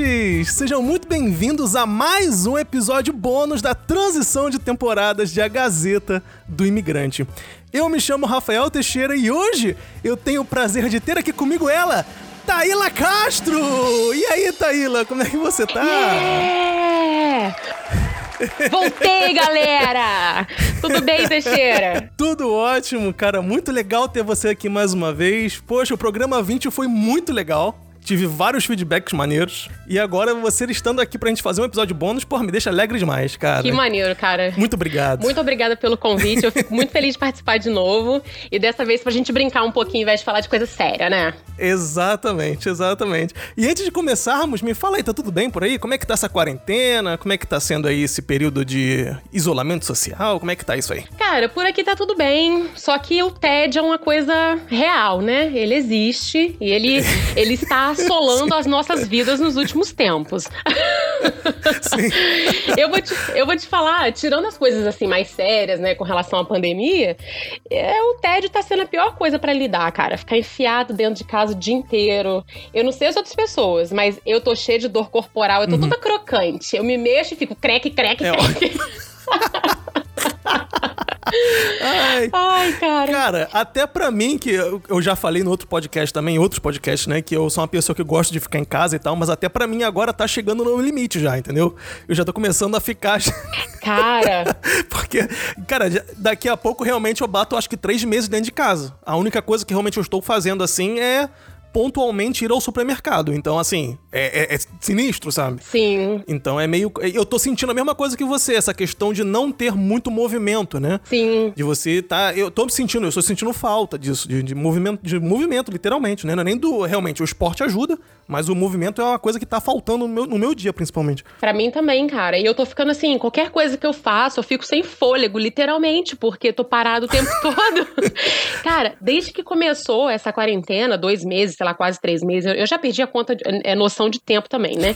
ouvintes! Sejam muito bem-vindos a mais um episódio bônus da transição de temporadas de A Gazeta do Imigrante. Eu me chamo Rafael Teixeira e hoje eu tenho o prazer de ter aqui comigo ela, Taíla Castro! E aí, Taíla, como é que você tá? Yeah! Voltei, galera! Tudo bem, Teixeira? Tudo ótimo, cara. Muito legal ter você aqui mais uma vez. Poxa, o programa 20 foi muito legal. Tive vários feedbacks maneiros. E agora você estando aqui pra gente fazer um episódio bônus, porra, me deixa alegre demais, cara. Que maneiro, cara. Muito obrigado. Muito obrigada pelo convite. Eu fico muito feliz de participar de novo. E dessa vez pra gente brincar um pouquinho, ao invés de falar de coisa séria, né? Exatamente, exatamente. E antes de começarmos, me fala aí, tá tudo bem por aí? Como é que tá essa quarentena? Como é que tá sendo aí esse período de isolamento social? Como é que tá isso aí? Cara, por aqui tá tudo bem. Só que o TED é uma coisa real, né? Ele existe e ele, ele está assolando as nossas vidas nos últimos tempos. Eu, vou te, eu vou te falar, tirando as coisas assim mais sérias, né, com relação à pandemia, é, o tédio tá sendo a pior coisa pra lidar, cara. Ficar enfiado dentro de casa o dia inteiro. Eu não sei as outras pessoas, mas eu tô cheia de dor corporal, eu tô toda crocante. Eu me mexo e fico creque, creque, É creque. Ai, Ai, cara. Cara, até pra mim, que eu eu já falei no outro podcast também, em outros podcasts, né? Que eu sou uma pessoa que gosta de ficar em casa e tal, mas até pra mim agora tá chegando no limite já, entendeu? Eu já tô começando a ficar. Cara, Porque, cara, daqui a pouco realmente eu bato acho que três meses dentro de casa. A única coisa que realmente eu estou fazendo assim é pontualmente ir ao supermercado. Então, assim, é, é- é sinistro, sabe? sim, Então é meio. Eu tô sentindo a mesma coisa que você, essa questão de não ter muito movimento, né? sim. De você tá. Eu tô sentindo, eu estou sentindo falta disso, de, de movimento, de movimento, literalmente, né? Não é nem do. Realmente, o esporte ajuda, mas o movimento é uma coisa que tá faltando no meu, no meu dia, principalmente. Pra mim também, cara. E eu tô ficando assim, qualquer coisa que eu faço, eu fico sem fôlego, literalmente, porque tô parado o tempo todo. cara, desde que começou essa quarentena, dois meses, sei lá, quase três meses, eu- já perdi a conta, de, é noção de tempo também, né?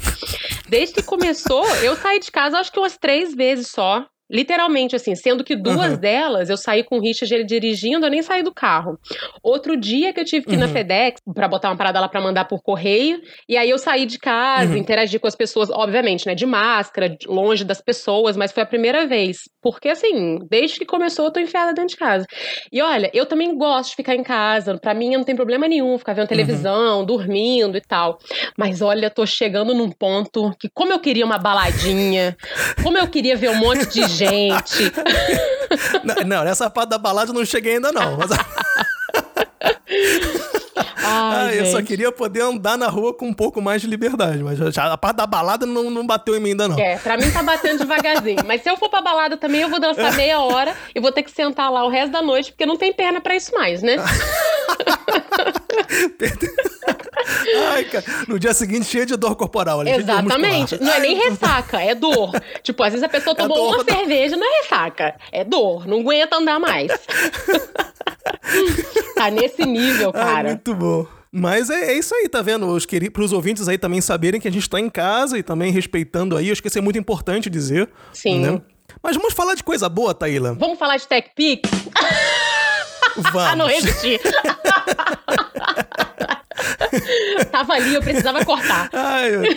Desde que começou, eu saí de casa acho que umas três vezes só. Literalmente, assim, sendo que duas Aham. delas eu saí com o Richard ele dirigindo, eu nem saí do carro. Outro dia que eu tive que ir na Uhum. FedEx pra botar uma parada lá pra mandar por correio, e aí eu saí de casa, Uhum. interagi com as pessoas, obviamente, né, de máscara, longe das pessoas, mas foi a primeira vez. Porque, assim, desde que começou eu tô enfiada dentro de casa. E olha, eu também gosto de ficar em casa, pra mim não tem problema nenhum ficar vendo televisão, dormindo e tal. Mas olha, tô chegando num ponto que como eu queria uma baladinha, como eu queria ver um monte de gente. não, não, nessa parte da balada eu não cheguei ainda, não. Mas, Ai, eu só queria poder andar na rua com um pouco mais de liberdade. Mas já, a parte da balada não, não bateu em mim ainda, não. É, pra mim tá batendo devagarzinho. Mas se eu for pra balada também, eu vou dançar meia hora e vou ter que sentar lá o resto da noite, porque não tem perna pra isso mais, né? Ai, cara, no dia seguinte cheio de dor corporal. ali, Exatamente. Não é nem Ai, ressaca, é dor. Tipo, às vezes a pessoa tomou dor, uma dor. cerveja, não é ressaca. É dor. Não aguenta andar mais. tá nesse nível, Ai, cara. muito bom. Mas é, é isso aí, tá vendo? Os queri... Pros ouvintes aí também saberem que a gente tá em casa e também respeitando aí. Eu acho que isso é muito importante dizer. Sim. né? Mas vamos falar de coisa boa, Taíla? Vamos falar de Tech Pix? Vamos. Ah, não resisti. Tava ali, eu precisava cortar. Ai, eu-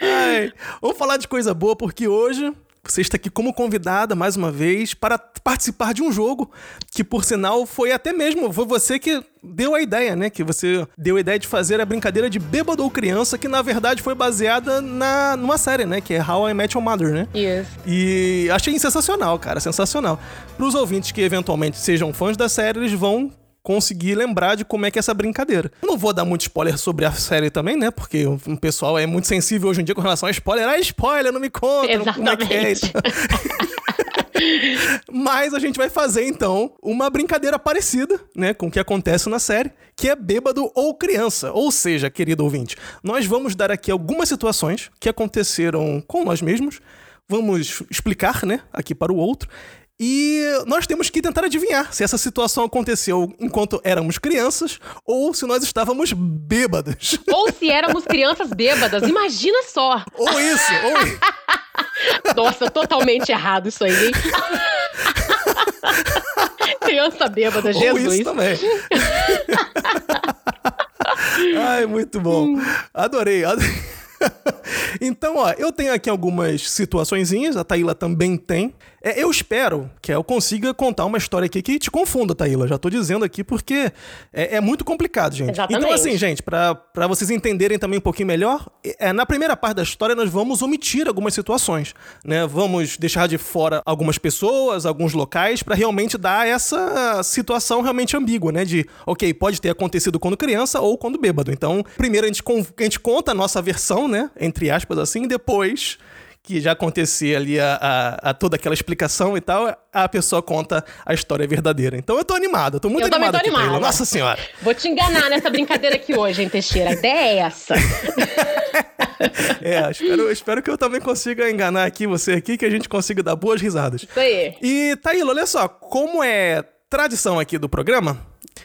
Ai, Vamos falar de coisa boa, porque hoje você está aqui como convidada, mais uma vez, para participar de um jogo que, por sinal, foi até mesmo, foi você que deu a ideia, né? Que você deu a ideia de fazer a brincadeira de bêbado ou criança, que na verdade foi baseada na, numa série, né? Que é How I Met Your Mother, né? Isso. E achei sensacional, cara, sensacional. Para os ouvintes que eventualmente sejam fãs da série, eles vão conseguir lembrar de como é que é essa brincadeira. Eu não vou dar muito spoiler sobre a série também, né? Porque o pessoal é muito sensível hoje em dia com relação a spoiler. Ah, spoiler, não me conta como é que é. Exatamente. Mas a gente vai fazer então uma brincadeira parecida, né, com o que acontece na série, que é bêbado ou criança. Ou seja, querido ouvinte, nós vamos dar aqui algumas situações que aconteceram com nós mesmos, vamos explicar, né, aqui para o outro. E nós temos que tentar adivinhar se essa situação aconteceu enquanto éramos crianças ou se nós estávamos bêbados. Ou se éramos crianças bêbadas, imagina só. ou isso, ou isso. Nossa, totalmente errado isso aí, hein? Criança bêbada, Ou Jesus. isso também. Ai, muito bom. Adorei, adorei. então, ó, eu tenho aqui algumas situaçõezinhas, a Taíla também tem. É, eu espero que eu consiga contar uma história aqui que te confunda, Taíla. Já tô dizendo aqui porque é, é muito complicado, gente. Exatamente. Então, assim, gente, para vocês entenderem também um pouquinho melhor, é, na primeira parte da história nós vamos omitir algumas situações, né? Vamos deixar de fora algumas pessoas, alguns locais, para realmente dar essa situação realmente ambígua, né? De, ok, pode ter acontecido quando criança ou quando bêbado. Então, primeiro a gente, a gente conta a nossa versão, né? Entre aspas, assim, depois que já acontecia ali a, a, a, toda aquela explicação e tal, a pessoa conta a história verdadeira. Então eu tô animado, eu tô muito eu animado tô animada. Taylor. Nossa senhora. Vou te enganar nessa brincadeira aqui hoje, hein, Teixeira? A ideia é essa. é, espero, espero que eu também consiga enganar aqui você aqui, que a gente consiga dar boas risadas. Isso aí. E, Taíla, olha só, como é tradição aqui do programa,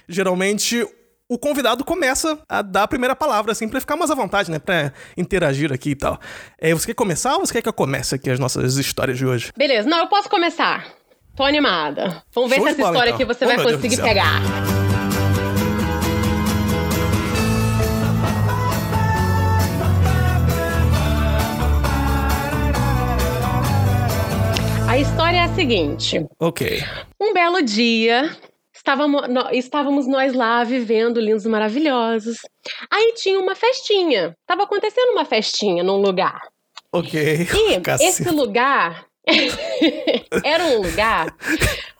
geralmente o convidado começa a dar a primeira palavra, assim, pra ficar mais à vontade, né? Pra interagir aqui e tal. É, você quer começar ou você quer que eu comece aqui as nossas histórias de hoje? Beleza, não, eu posso começar. Tô animada. Vamos ver Show se essa bola, história então. aqui você Oh, vai conseguir pegar. A história é a seguinte. Ok. Um belo dia, estávamos, nó- estávamos nós lá vivendo lindos e maravilhosos. Aí tinha uma festinha. Tava acontecendo uma festinha num lugar. Ok. E Cacete. esse lugar era um lugar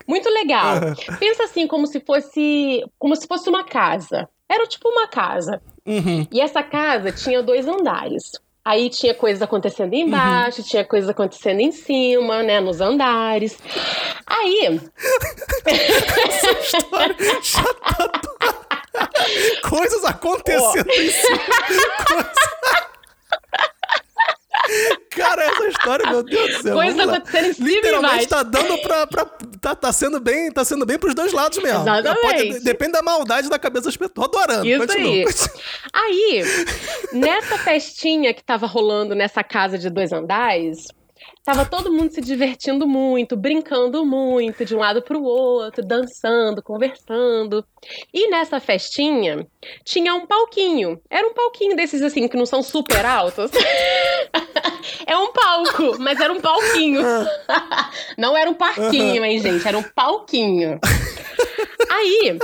muito legal. Pensa assim como se fosse como se fosse uma casa. Era tipo uma casa. Uhum. E essa casa tinha dois andares. Aí tinha coisas acontecendo embaixo, tinha coisas acontecendo em cima, né, nos andares. Aí, Já tá Coisas acontecendo em cima. Coisa- Cara, essa história, meu Deus do céu. lá. acontecendo em cima Literalmente tá dando pra. pra tá, tá sendo bem, tá sendo bem pros dois lados mesmo. Exatamente. Pode- depende da maldade da cabeça das pessoas. Tô adorando. Isso Continua. aí. Aí, nessa festinha que tava rolando nessa casa de dois andares, tava todo mundo se divertindo muito, brincando muito, de um lado pro outro, dançando, conversando. E nessa festinha tinha um palquinho. Era um palquinho desses assim que não são super altos. é um palco, mas era um palquinho. Não era um parquinho, hein, gente? Era um palquinho. Aí,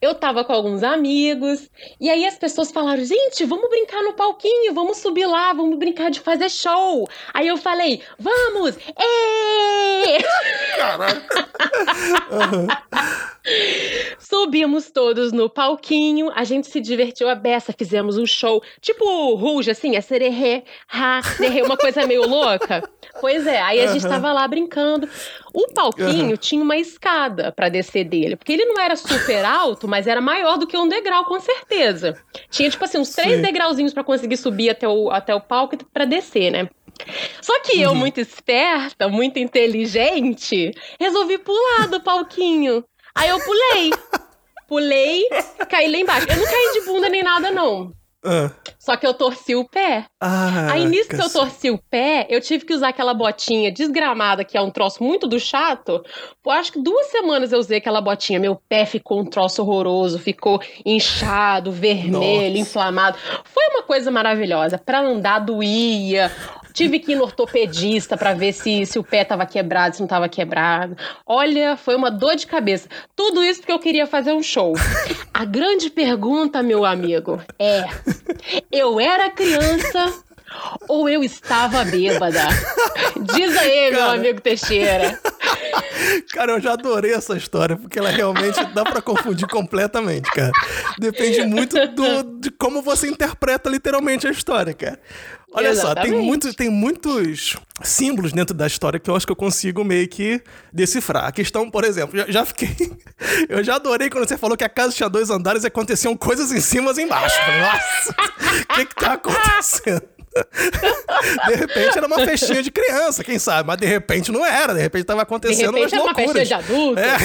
eu tava com alguns amigos, e aí as pessoas falaram: gente, vamos brincar no palquinho, vamos subir lá, vamos brincar de fazer show. Aí eu falei: vamos! Ê! Caraca. Subimos todos no palquinho, a gente se divertiu a beça, fizemos um show, tipo Ruge, assim, é sererê, ha, sererê, uma coisa meio louca. Pois é, aí a gente tava lá brincando. O palquinho tinha uma escada pra descer dele, porque ele não era super alto, mas era maior do que um degrau, com certeza. Tinha, tipo assim, uns três Sim. degrauzinhos pra conseguir subir até o, até o palco pra descer, né? Só que eu, muito esperta, muito inteligente, resolvi pular do palquinho. Aí eu pulei. Pulei, caí lá embaixo. Eu não caí de bunda nem nada, não. Ah. Só que eu torci o pé. Ah, Aí nisso que eu cacete. torci o pé, eu tive que usar aquela botinha desgramada, que é um troço muito do chato. Por acho que duas semanas eu usei aquela botinha. Meu pé ficou um troço horroroso, ficou inchado, vermelho, Nossa. inflamado. Foi uma coisa maravilhosa. Pra andar doía. Tive que ir no ortopedista pra ver se, se o pé tava quebrado, se não tava quebrado. Olha, foi uma dor de cabeça. Tudo isso porque eu queria fazer um show. A grande pergunta, meu amigo, é: eu era criança ou eu estava bêbada? Diz aí, meu Cara. amigo Teixeira. Cara, eu já adorei essa história, porque ela realmente dá pra confundir completamente, cara. Depende muito do, de como você interpreta literalmente a história, cara. Olha só, tem, Exatamente. muito, tem muitos símbolos dentro da história que eu acho que eu consigo meio que decifrar. A questão, por exemplo, já, já fiquei. Eu já adorei quando você falou que a casa tinha dois andares e aconteciam coisas em cima e embaixo. Nossa, o que que tá acontecendo? De repente era uma festinha de criança, quem sabe? Mas de repente não era, de repente tava De acontecendo repente era umas uma festinha loucuras. de adulto. É.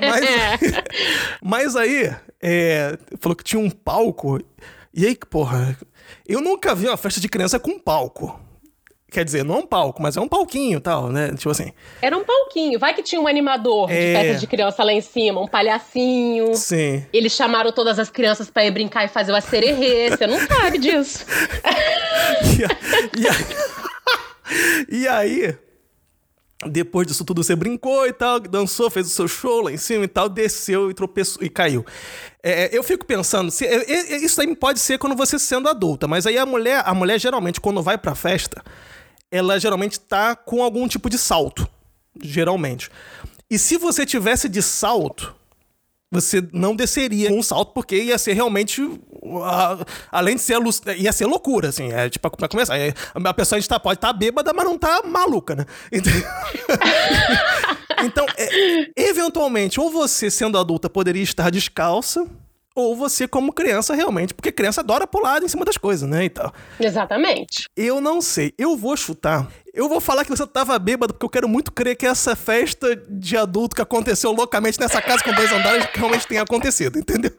mas, mas aí, é, falou que tinha um palco. E aí, porra, eu nunca vi uma festa de criança com palco. Quer dizer, não é um palco, mas é um palquinho e tal, né? Tipo assim. Era um palquinho. Vai que tinha um animador de É. festa de criança lá em cima, um palhacinho. Sim. Eles chamaram todas as crianças pra ir brincar e fazer o acererê. Você não sabe disso. E, a- e a- e aí, depois disso tudo, você brincou e tal, dançou, fez o seu show lá em cima e tal, desceu e tropeçou e caiu. É, eu fico pensando, se, é, é, isso aí pode ser quando você sendo adulta, mas aí a mulher, a mulher geralmente, quando vai pra festa, ela geralmente tá com algum tipo de salto. Geralmente. E se você tivesse de salto, você não desceria com um salto, porque ia ser realmente. a- além de ser. ia ser loucura, assim. É, tipo, pra começar. é, a pessoa está, pode estar bêbada, mas não tá maluca, né? Então, então é, eventualmente, ou você, sendo adulta, poderia estar descalça. Ou você, como criança, realmente. Porque criança adora pular em cima das coisas, né? E tal. Exatamente. Eu não sei. Eu vou chutar. Eu vou falar que você tava bêbado, porque eu quero muito crer que essa festa de adulto que aconteceu loucamente nessa casa com dois andares realmente tenha acontecido, entendeu?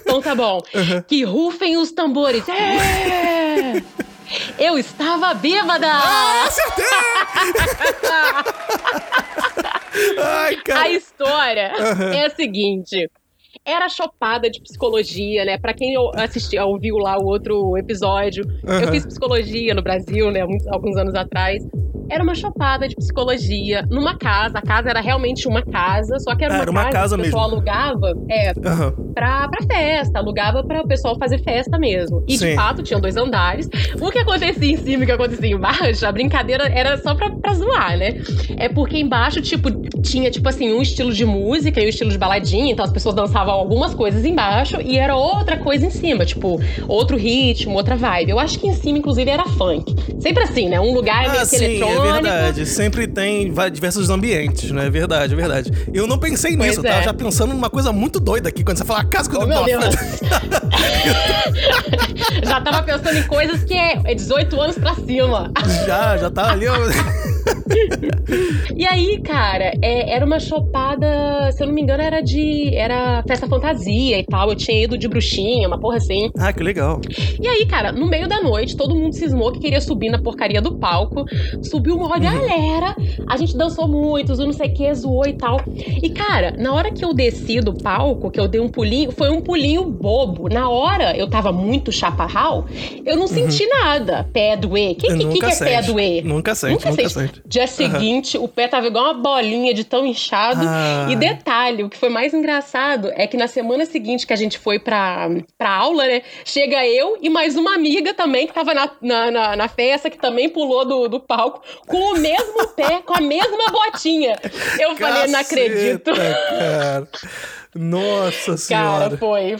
então tá bom. Que rufem os tambores. É! Eu estava bêbada! Ah, acertei! Ai, cara. A história é a seguinte. Era chopada de psicologia, né? Pra quem assistiu, ouviu lá o outro episódio, eu Aham. fiz psicologia no Brasil, né? Muitos- alguns anos atrás. Era uma chopada de psicologia numa casa. A casa era realmente uma casa, só que era, Era uma casa que o pessoal alugava é, Aham. pra, pra festa, alugava pra o pessoal fazer festa mesmo. E Sim. de fato tinham dois andares. O que acontecia em cima e o que acontecia embaixo, a brincadeira era só pra, pra zoar, né? É porque embaixo, tipo, tinha, tipo assim, um estilo de música e um estilo de baladinha, então as pessoas dançavam algumas coisas embaixo e era outra coisa em cima, tipo, outro ritmo, outra vibe. Eu acho que em cima, inclusive, era funk. Sempre assim, né? Um lugar meio Ah, que sim, é eletrônico. verdade. Sempre tem diversos ambientes, né? É verdade, é verdade. Eu não pensei Pois nisso, tava é. já pensando numa coisa muito doida aqui, quando você fala a casa que eu Oh, meu Deus. Já tava pensando em coisas que é é 18 anos pra cima. Já, já tá ali. E aí, cara, é- era uma chopada, se eu não me engano, era de. Era festa fantasia e tal. Eu tinha ido de bruxinha, uma porra assim. Ah, que legal. E aí, cara, no meio da noite, todo mundo cismou que queria subir na porcaria do palco. Subiu uma galera. A gente dançou muito, não sei o que, zoou e tal. E, cara, na hora que eu desci do palco, que eu dei um pulinho, foi um pulinho bobo. Na hora, eu tava muito chaparral, eu não senti nada. Pé doer. O que, que, que, nunca é sente. pé doer? Nunca sente, nunca sente. Dia seguinte, o pé tava igual uma bolinha de tão inchado. Ah. E detalhe, o que foi mais engraçado é que na semana seguinte que a gente foi pra, pra aula, né? Chega eu e mais uma amiga também que tava na, na, na, na festa, que também pulou do, do palco, com o mesmo pé, com a mesma botinha. Eu falei, não acredito. Caceta, Cara. Nossa Cara, senhora. foi.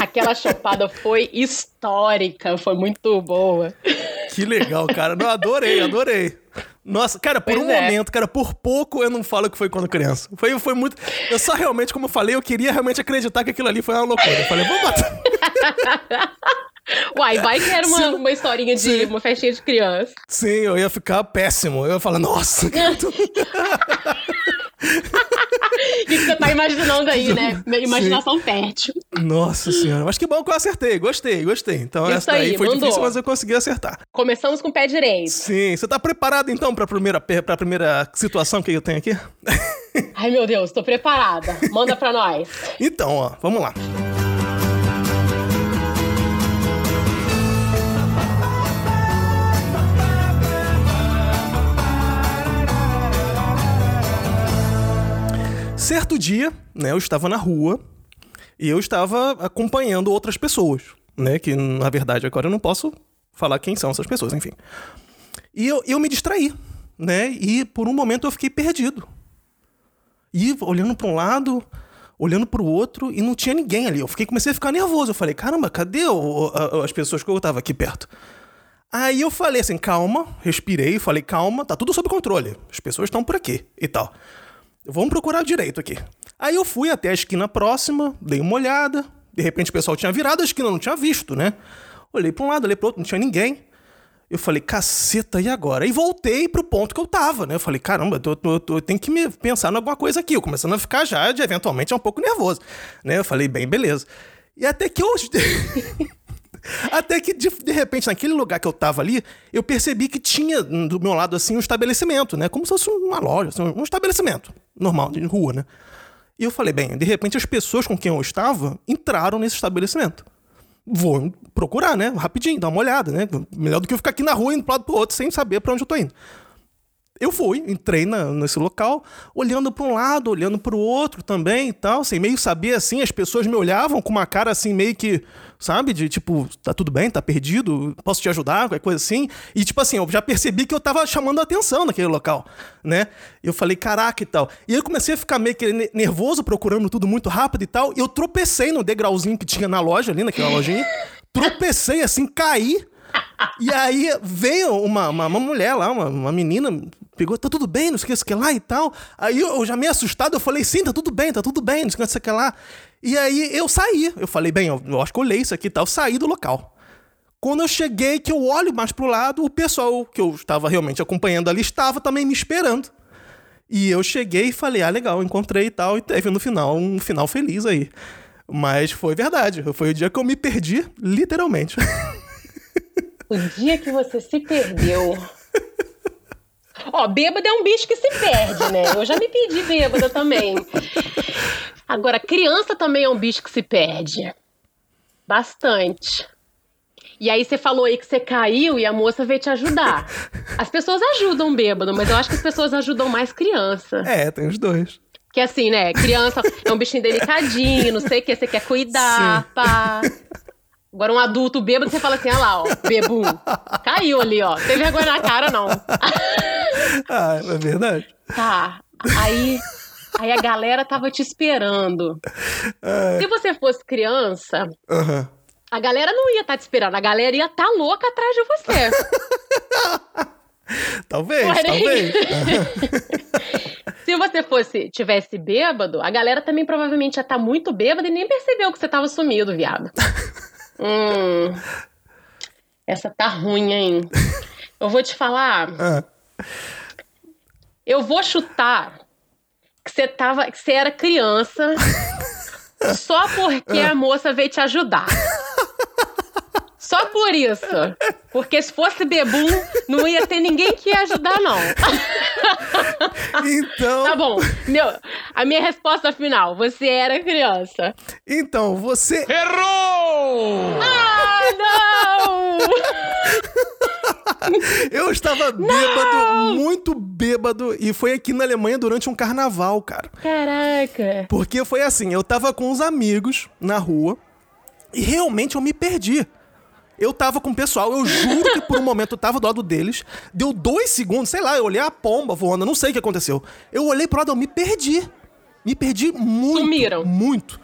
Aquela chopada foi histórica, foi muito boa. Que legal, cara. Não, adorei, adorei. Nossa, cara, por Pois um é. momento, cara, por pouco eu não falo que foi quando criança. Foi, foi muito. Eu só realmente, como eu falei, eu queria realmente acreditar que aquilo ali foi uma loucura. Eu falei, vou botar. Uai, vai que era uma, Se- uma historinha de Sim. uma festinha de criança. Sim, eu ia ficar péssimo. Eu ia falar, nossa, cara, tu- O que você tá imaginando aí, né? Imaginação fértil. nossa senhora. Mas que bom que eu acertei. Gostei, gostei. Então Isso essa daí aí, foi mandou. difícil, mas eu consegui acertar. Começamos com o pé direito. Sim, você tá preparado então pra primeira, pra primeira situação que eu tenho aqui? Ai, meu Deus, tô preparada. Manda pra nós. Então, ó, vamos lá. Certo dia, né, eu estava na rua e eu estava acompanhando outras pessoas, né, que na verdade agora eu não posso falar quem são essas pessoas, enfim. E eu, eu me distraí, né, e por um momento eu fiquei perdido. E olhando para um lado, olhando para o outro, e não tinha ninguém ali. Eu fiquei, comecei a ficar nervoso. Eu falei, caramba, cadê o- a- as pessoas que eu tava aqui perto? Aí eu falei assim, calma, respirei, falei, calma, tá tudo sob controle. As pessoas estão por aqui e tal. Vamos procurar direito aqui. Aí eu fui até a esquina próxima, dei uma olhada. De repente o pessoal tinha virado a esquina, eu não tinha visto, né? Olhei para um lado, olhei para outro, não tinha ninguém. Eu falei, caceta, e agora? E voltei pro ponto que eu tava, né? Eu falei, caramba, eu, tô- eu tenho que me pensar em alguma coisa aqui. Eu começando a ficar já, de, eventualmente, um pouco nervoso, né? Eu falei, bem, beleza. E até que eu... Até que, de, de, repente, naquele lugar que eu tava ali, eu percebi que tinha do meu lado, assim, um estabelecimento, né? Como se fosse uma loja, assim, um estabelecimento normal, de rua, né? E eu falei, bem, de repente as pessoas com quem eu estava entraram nesse estabelecimento. Vou procurar, né? Rapidinho, dar uma olhada, né? Melhor do que eu ficar aqui na rua indo pro lado pro outro sem saber para onde eu tô indo. Eu fui, entrei na, nesse local, olhando para um lado, olhando para o outro também e tal, sem meio saber assim, as pessoas me olhavam com uma cara assim, meio que, sabe, de tipo, tá tudo bem, tá perdido, posso te ajudar, qualquer coisa assim. E tipo assim, eu já percebi que eu tava chamando a atenção naquele local, né? Eu falei, caraca e tal. E eu comecei a ficar meio que nervoso, procurando tudo muito rápido e tal, e eu tropecei no degrauzinho que tinha na loja ali, naquela lojinha. Tropecei assim, caí. E aí veio uma, uma, uma mulher lá, uma, uma menina, pegou, tá tudo bem, não sei o que, lá e tal. Aí eu, já meio assustado, eu falei, sim, tá tudo bem, tá tudo bem, não sei o que, lá. E aí eu saí, eu falei, bem, eu, eu acho que eu olhei isso aqui e tal, saí do local. Quando eu cheguei, que eu olho mais pro lado, o pessoal que eu estava realmente acompanhando ali estava também me esperando. E eu cheguei e falei, ah, legal, encontrei e tal, e teve no final um final feliz aí. Mas foi verdade, foi o dia que eu me perdi, literalmente. O dia que você se perdeu. Ó, bêbado é um bicho que se perde, né? Eu já me pedi bêbada também. Agora, criança também é um bicho que se perde. Bastante. E aí você falou aí que você caiu e a moça veio te ajudar. As pessoas ajudam bêbado, mas eu acho que as pessoas ajudam mais criança. É, tem os dois. Que assim, né? Criança é um bichinho delicadinho, não sei o que, você quer cuidar, Sim. pá. Agora um adulto bêbado, você fala assim, olha lá, ó, bebum. Caiu ali, ó. Tem vergonha na cara, não. ah, é verdade. Tá. Aí, aí a galera tava te esperando. É. Se você fosse criança, uhum. a galera não ia estar tá te esperando. A galera ia estar tá louca atrás de você. talvez, talvez. Se você fosse, tivesse bêbado, a galera também provavelmente ia estar tá muito bêbada e nem percebeu que você tava sumido, viado. Hum, essa tá ruim, hein? Eu vou te falar. Ah. Eu vou chutar que você tava, que você era criança só porque ah. a moça veio te ajudar. Só por isso. Porque se fosse bebum, não ia ter ninguém que ia ajudar, não. Então. Tá bom. Meu, a minha resposta final: você era criança. Então, você. Errou! Ah, não! Eu estava bêbado, não! muito bêbado, e foi aqui na Alemanha durante um carnaval, cara. Caraca! Porque foi assim: eu tava com uns amigos na rua e realmente eu me perdi. Eu tava com o pessoal, eu juro que por um momento eu tava do lado deles. Deu dois segundos, sei lá, eu olhei a pomba voando, não sei o que aconteceu. Eu olhei pro lado, eu me perdi. Me perdi muito. Sumiram. Muito.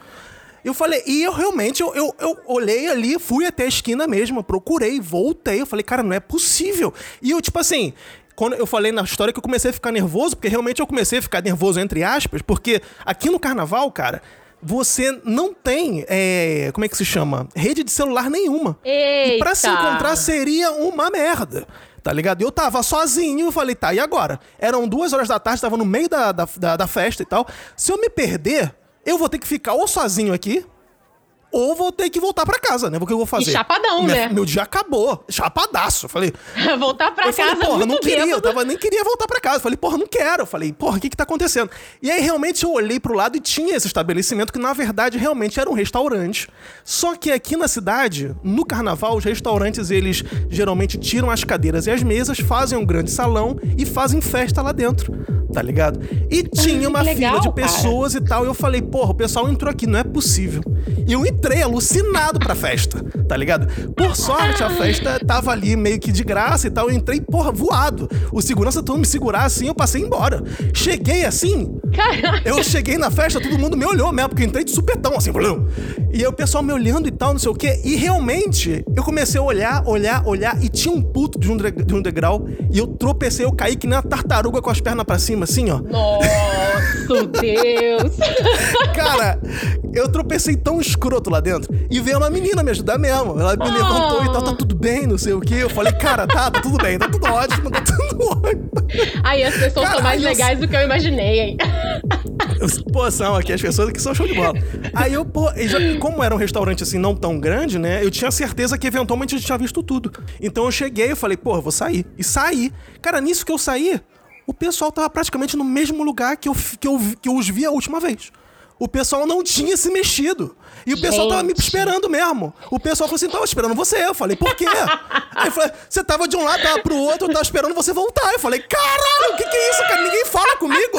Eu falei, e eu realmente, eu, eu, eu, olhei ali, fui até a esquina mesmo, procurei, voltei. Eu falei, cara, não é possível. E eu, tipo assim, quando eu falei na história que eu comecei a ficar nervoso, porque realmente eu comecei a ficar nervoso, entre aspas, porque aqui no carnaval, cara, você não tem, é, como é que se chama? Rede de celular nenhuma. Eita. E pra se encontrar seria uma merda. Tá ligado? Eu tava sozinho, eu falei, tá, e agora? Eram duas horas da tarde, tava no meio da, da, da, da festa e tal. Se eu me perder, eu vou ter que ficar ou sozinho aqui, ou vou ter que voltar para casa, né? Porque eu vou fazer. E chapadão, Minha, né? Meu dia acabou. Chapadaço. Eu falei. voltar para casa. Falei, porra, não queria. Eu tava, nem queria voltar para casa. Eu falei, porra, não quero. Eu falei, porra, o que que tá acontecendo? E aí realmente eu olhei pro lado e tinha esse estabelecimento que na verdade realmente era um restaurante. Só que aqui na cidade, no carnaval, os restaurantes eles geralmente tiram as cadeiras e as mesas, fazem um grande salão e fazem festa lá dentro. Tá ligado? E tinha uma legal, fila de pessoas cara. e tal. E eu falei, porra, o pessoal entrou aqui, não é possível. E eu entrei alucinado pra festa, tá ligado? Por sorte, a festa tava ali meio que de graça e tal. Eu entrei, porra, voado. O segurança todo me segurar assim, eu passei embora. Cheguei assim. Caraca. Eu cheguei na festa, todo mundo me olhou mesmo, porque eu entrei de supetão, assim, blum. E aí o pessoal me olhando e tal, não sei o quê. E realmente, eu comecei a olhar, olhar, olhar, e tinha um puto de um, de um degrau. E eu tropecei, eu caí que nem uma tartaruga com as pernas pra cima, assim, ó. Nossa, Deus! Cara, eu tropecei tão escroto lá dentro. E veio uma menina me ajudar mesmo. Ela me oh. levantou e tal, tá tudo bem, não sei o quê. Eu falei, cara, tá, tá tudo bem, tá tudo ótimo, tá tudo ótimo. Aí as pessoas são mais legais eu... do que eu imaginei, hein? Pô, são aqui as pessoas que são show de bola. Aí eu, pô, já- como era um restaurante assim não tão grande, né? Eu tinha certeza que eventualmente a gente tinha visto tudo. Então eu cheguei e falei, pô, vou sair. E saí. Cara, nisso que eu saí, o pessoal tava praticamente no mesmo lugar que eu, que eu, que eu os vi a última vez. O pessoal não tinha se mexido. E o pessoal tava me Gente. esperando mesmo. O pessoal falou assim: tava esperando você. Eu falei, por quê? Aí eu falei, você tava de um lado, tava pro outro, eu tava esperando você voltar. Eu falei, caralho, o que, que é isso, cara? Ninguém fala comigo.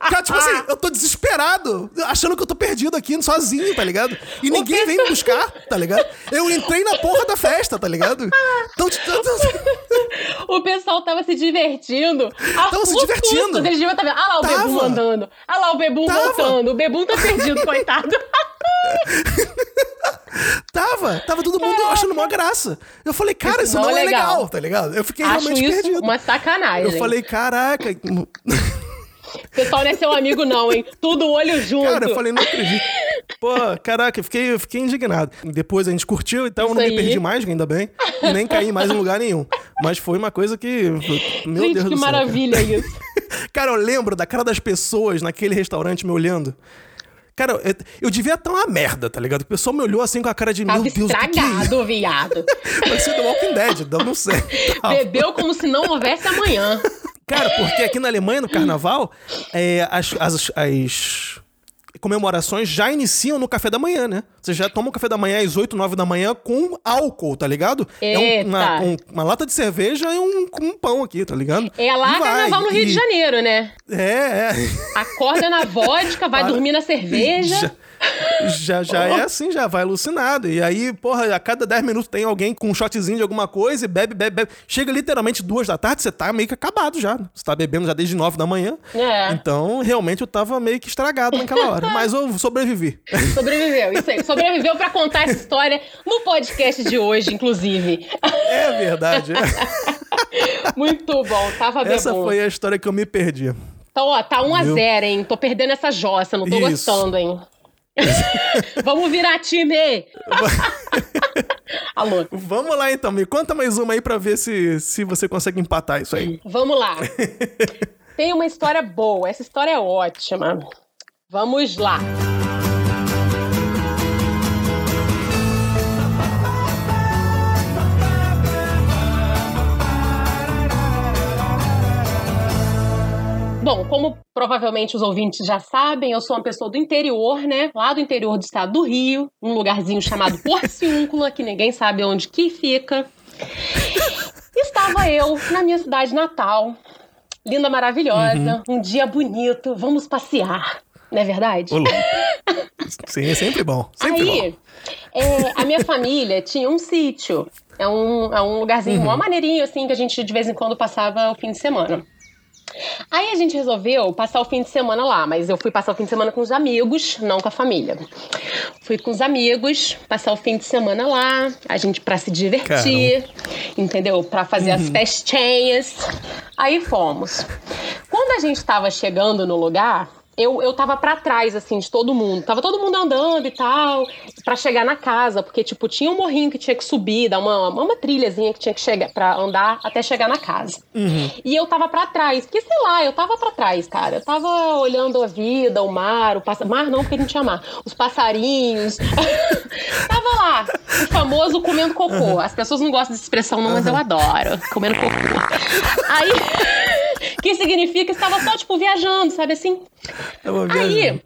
Cara, tipo assim, eu tô desesperado, achando que eu tô perdido aqui, sozinho, tá ligado? E ninguém vem me buscar, tá ligado? Eu entrei na porra da festa, tá ligado? Então, O pessoal tava se divertindo. Tava se divertindo. Eles deviam estar vendo. Ah lá o Tava. Bebum andando. Ah lá o Bebum Tava. voltando. O Bebum tá perdido, coitado. tava, tava todo mundo achando uma graça. Eu falei, cara, isso, Isso não, é legal. legal. tá ligado? Eu fiquei Acho realmente isso perdido. uma sacanagem. Eu falei, caraca. O pessoal não é seu amigo, não, hein? Tudo olho junto. Cara, eu falei, não acredito. Pô, caraca, eu fiquei, eu fiquei indignado. Depois a gente curtiu, então eu não Isso me aí. perdi mais, ainda bem. E nem caí mais em lugar nenhum. Mas foi uma coisa que. Meu Gente, Deus que do céu. cara. maravilha isso. Cara, eu lembro da cara das pessoas naquele restaurante me olhando. Cara, eu, eu devia estar uma merda, tá ligado? O pessoal me olhou assim com a cara de Tava meu Deus, que que é estragado, viado. Parecia The Walking Dead, não sei. Bebeu como se não houvesse amanhã. Cara, porque aqui na Alemanha, no carnaval, é, as, as, as comemorações já iniciam no café da manhã, né? Você já toma o café da manhã às 8, 9 da manhã com álcool, tá ligado? É um- uma, Eita. um- uma lata de cerveja e um, com um pão aqui, tá ligado? É lá carnaval no Rio de e- Janeiro, né? É, é. Acorda na vodka, vai Para. dormir na cerveja. Já, já, já é assim, já vai alucinado. E aí, porra, a cada 10 minutos tem alguém com um shotzinho de alguma coisa e bebe, bebe, bebe. Chega literalmente duas da tarde, você tá meio que acabado já. Você tá bebendo já desde 9 da manhã. É. Então, realmente, eu tava meio que estragado naquela hora. Mas eu sobrevivi. Sobreviveu, isso aí. Sobreviveu pra contar essa história no podcast de hoje, inclusive. É verdade. Muito bom, tava bem Essa bom. foi a história que eu me perdi. Então, ó, tá 1 a Viu? 0 hein? Tô perdendo essa jossa, não tô Isso. gostando, hein? Vamos virar time! Alô, Vamos lá então, me conta mais uma aí pra ver se, se você consegue empatar isso aí. vamos lá. Tem uma história boa, essa história é ótima. Vamos lá. Bom, como provavelmente os ouvintes já sabem, eu sou uma pessoa do interior, né? Lá do interior do estado do Rio, um lugarzinho chamado Porciúncula, que ninguém sabe onde que fica. Estava eu na minha cidade natal, linda, maravilhosa, um dia bonito, vamos passear, não é verdade? Louco. Sim, é sempre bom. Sempre bom. Aí, é, a minha família tinha um sítio. É um, é um lugarzinho, Uhum. uma maneirinho, assim, que a gente de vez em quando passava o fim de semana. Aí a gente resolveu passar o fim de semana lá, mas eu fui passar o fim de semana com os amigos, não com a família. Fui com os amigos, passar o fim de semana lá, a gente pra se divertir, entendeu? Pra fazer as festinhas. Aí fomos. Quando a gente tava chegando no lugar, eu, eu tava pra trás, assim, de todo mundo. Tava todo mundo andando e tal, pra chegar na casa, porque, tipo, tinha um morrinho que tinha que subir, dar uma, uma trilhazinha que tinha que chegar pra andar até chegar na casa. E eu tava pra trás, porque, sei lá, eu tava pra trás, cara. Eu tava olhando a vida, o mar, o passa... mar não, porque não tinha mar. Os passarinhos. tava lá, o famoso comendo cocô. As pessoas não gostam dessa expressão, não, mas eu adoro. Comendo cocô. Aí. que significa que estava só, tipo, viajando, sabe assim? Aí,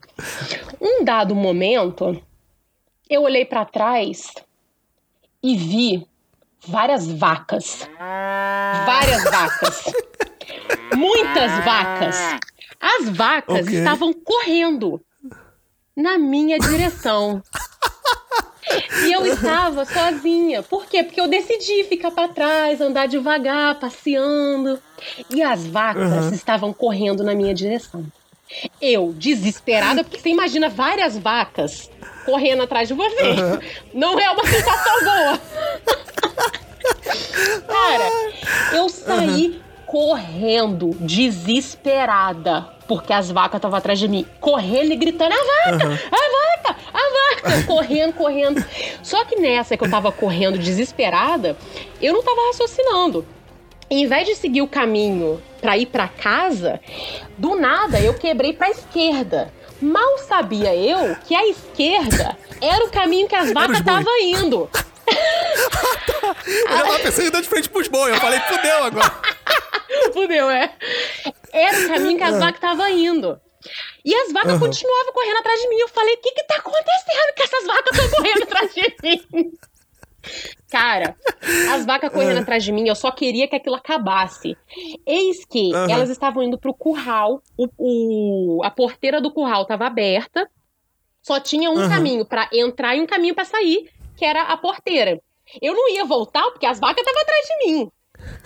um dado momento, eu olhei pra trás e vi várias vacas. Várias vacas. Muitas vacas. As vacas Ok. estavam correndo na minha direção. E eu estava sozinha. Por quê? Porque eu decidi ficar pra trás, andar devagar, passeando. E as vacas estavam correndo na minha direção. Eu, desesperada, porque você imagina várias vacas correndo atrás de você. Não é uma sensação boa. Cara, eu saí correndo, desesperada, porque as vacas estavam atrás de mim, correndo e gritando: a vaca, a vaca, a vaca, correndo, correndo. Só que nessa que eu tava correndo desesperada, eu não tava raciocinando. em vez de seguir o caminho para ir para casa, do nada eu quebrei para esquerda. Mal sabia eu que a esquerda era o caminho que as vacas estavam indo. eu tava pensando de frente pros boi. Eu falei, fudeu agora. fudeu, é. Era o caminho que as ah. vacas estavam indo. E as vacas uhum. continuavam correndo atrás de mim. Eu falei, o que que tá acontecendo que essas vacas estão correndo atrás de mim? Cara, as vacas correndo atrás de mim, eu só queria que aquilo acabasse. Eis que uhum. elas estavam indo pro curral, o, o, a porteira do curral estava aberta, só tinha um uhum. caminho para entrar e um caminho para sair, que era a porteira. Eu não ia voltar porque as vacas estavam atrás de mim.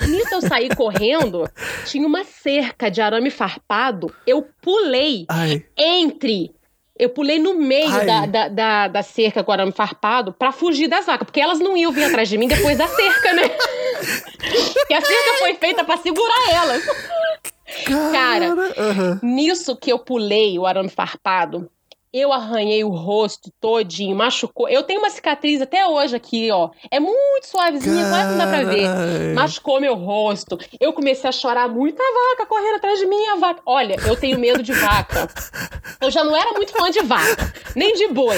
Nisso eu saí correndo, tinha uma cerca de arame farpado, eu pulei Ai. entre eu pulei no meio da, da, da, da, cerca com arame farpado pra fugir das vacas, porque elas não iam vir atrás de mim depois da cerca, né? que a cerca foi feita para segurar elas. Cara, uhum. nisso que eu pulei o arame farpado, eu arranhei o rosto todinho, machucou. Eu tenho uma cicatriz até hoje aqui, ó. É muito suavezinha, quase não dá pra ver. Machucou meu rosto. Eu comecei a chorar muito. A vaca correndo atrás de mim, a vaca. Olha, eu tenho medo de vaca. Eu já não era muito fã de vaca, nem de boi.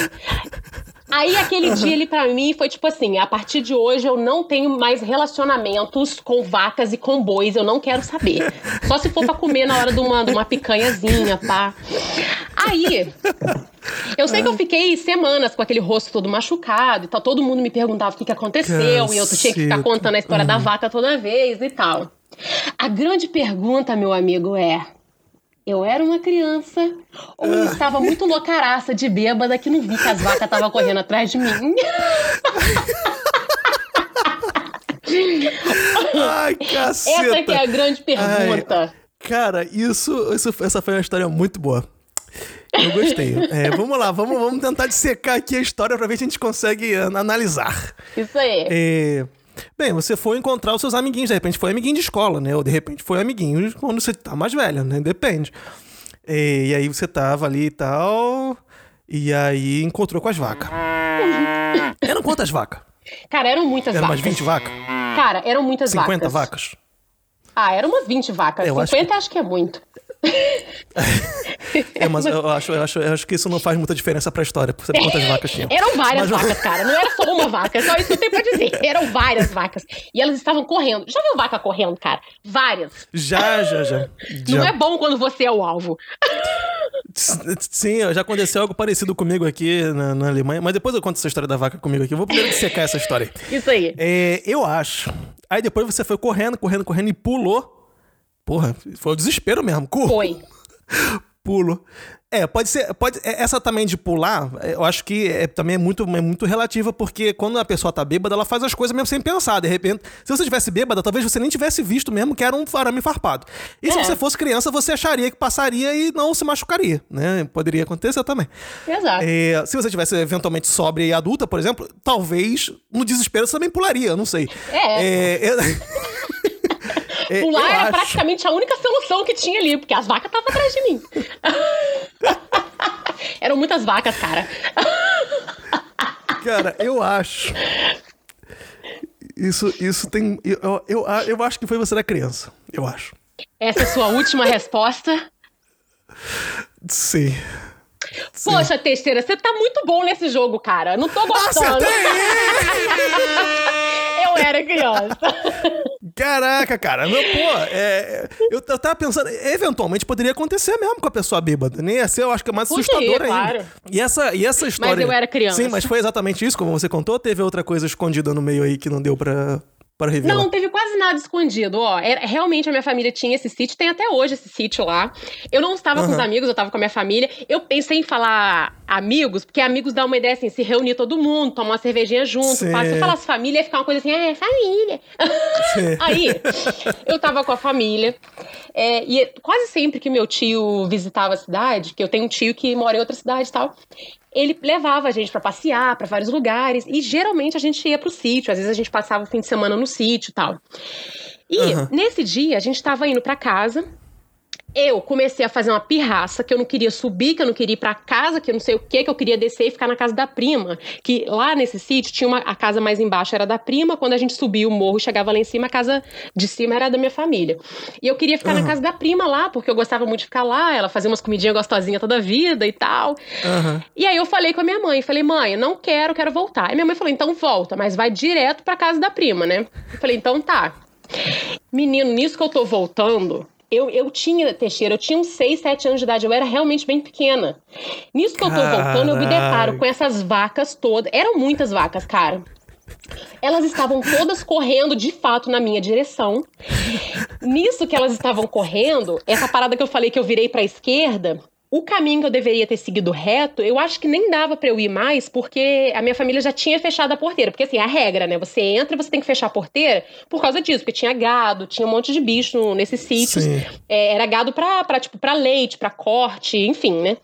Aí aquele dia ali para mim foi tipo assim, a partir de hoje eu não tenho mais relacionamentos com vacas e com bois, eu não quero saber. Só se for para comer na hora de uma, de uma picanhazinha, pá. Aí, eu sei que eu fiquei semanas com aquele rosto todo machucado e tal, todo mundo me perguntava o que, que aconteceu Caceta. e eu tinha que ficar contando a história uhum. da vaca toda vez e tal. A grande pergunta, meu amigo, é: eu era uma criança ou eu estava muito loucaraça de bêbada que não vi que as vacas estavam correndo atrás de mim. Ai, caceta. Essa que é a grande pergunta. Ai, cara, isso, isso, essa foi uma história muito boa. Eu gostei. É, vamos lá, vamos, vamos tentar dissecar aqui a história para ver se a gente consegue analisar. Isso aí. É... Bem, você foi encontrar os seus amiguinhos, de repente foi amiguinho de escola, né? Ou de repente foi amiguinho quando você tá mais velho, né? Depende. E, e aí você tava ali e tal. E aí encontrou com as vacas. Eram quantas vacas? Cara, eram muitas eram vacas. Eram umas 20 vacas? Cara, eram muitas 50 vacas. 50 vacas? Ah, eram umas 20 vacas. Eu 50 acho que... acho que é muito. É, mas eu acho, eu, acho, eu acho que isso não faz muita diferença pra história, por saber quantas vacas tinham. Eram várias mas... vacas, cara. Não era só uma vaca, só isso que eu tenho pra dizer. Eram várias vacas. E elas estavam correndo. Já viu vaca correndo, cara? Várias. Já, já, já. Não é bom quando você é o alvo. Sim, já aconteceu algo parecido comigo aqui na, na, Alemanha, mas depois eu conto essa história da vaca comigo aqui. Eu vou primeiro secar essa história. Isso aí. É, eu acho. Aí depois você foi correndo, correndo, correndo e pulou. Porra, foi o desespero mesmo. Curro. Foi. Pulo. É, pode ser. Pode, é, essa também de pular, eu acho que é, também é muito, é muito relativa, porque quando a pessoa tá bêbada, ela faz as coisas mesmo sem pensar. De repente, se você tivesse bêbada, talvez você nem tivesse visto mesmo que era um arame farpado. E é. se você fosse criança, você acharia que passaria e não se machucaria, né? Poderia acontecer também. Exato. É, se você tivesse eventualmente sóbria e adulta, por exemplo, talvez no desespero você também pularia, não sei. É. é É, Pular era acho... praticamente a única solução que tinha ali, porque as vacas estavam atrás de mim. Eram muitas vacas, cara. Cara, eu acho. Isso, isso tem. Eu, eu, eu acho que foi você da criança. Eu acho. Essa é a sua última resposta? Sim. Poxa, Teixeira, você tá muito bom nesse jogo, cara. Não tô gostando. eu era criança. Caraca, cara. Não, pô, é, eu, eu tava pensando, eventualmente poderia acontecer mesmo com a pessoa bêbada. Nem ia ser, eu acho que é mais Podia, assustador claro. ainda. E essa, e essa história. Mas eu era criança. Sim, mas foi exatamente isso, como você contou? Teve outra coisa escondida no meio aí que não deu pra, para revelar? Não, teve quase nada escondido. Ó, era, realmente a minha família tinha esse sítio, tem até hoje esse sítio lá. Eu não estava uhum. com os amigos, eu estava com a minha família. Eu pensei em falar amigos, porque amigos dá uma ideia assim, se reunir todo mundo, tomar uma cervejinha junto. Se eu falasse família, ia ficar uma coisa assim, é, família. Aí, eu tava com a família. É, e quase sempre que meu tio visitava a cidade, que eu tenho um tio que mora em outra cidade e tal, ele levava a gente para passear para vários lugares e geralmente a gente ia pro sítio, às vezes a gente passava o fim de semana no sítio e tal. E uhum. nesse dia a gente estava indo para casa eu comecei a fazer uma pirraça que eu não queria subir, que eu não queria ir pra casa, que eu não sei o que, que eu queria descer e ficar na casa da prima. Que lá nesse sítio tinha uma, a casa mais embaixo era da prima, quando a gente subia o morro chegava lá em cima, a casa de cima era da minha família. E eu queria ficar uhum. na casa da prima lá, porque eu gostava muito de ficar lá, ela fazia umas comidinhas gostosinhas toda a vida e tal. Uhum. E aí eu falei com a minha mãe, falei, mãe, não quero, quero voltar. E minha mãe falou, então volta, mas vai direto pra casa da prima, né? Eu falei, então tá. Menino, nisso que eu tô voltando, eu, eu tinha, Teixeira, eu tinha uns 6, 7 anos de idade, eu era realmente bem pequena. Nisso que eu tô voltando, eu me deparo com essas vacas todas. Eram muitas vacas, cara. Elas estavam todas correndo de fato na minha direção. Nisso que elas estavam correndo, essa parada que eu falei que eu virei para a esquerda, o caminho que eu deveria ter seguido reto, eu acho que nem dava para eu ir mais, porque a minha família já tinha fechado a porteira. Porque assim, a regra, né? Você entra e você tem que fechar a porteira por causa disso, porque tinha gado, tinha um monte de bicho nesses sítios. É, era gado pra, pra, tipo, pra leite, pra corte, enfim, né?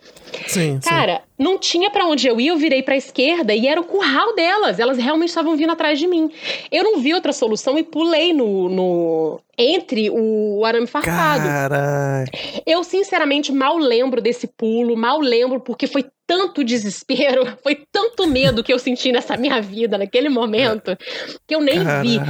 Sim. Cara, sim. não tinha para onde eu ir, eu virei pra esquerda e era o curral delas. Elas realmente estavam vindo atrás de mim. Eu não vi outra solução e pulei no, no entre o arame farpado. Caralho. Eu, sinceramente, mal lembro desse pulo, mal lembro, porque foi tanto desespero, foi tanto medo que eu senti nessa minha vida naquele momento, que eu nem Caraca. vi.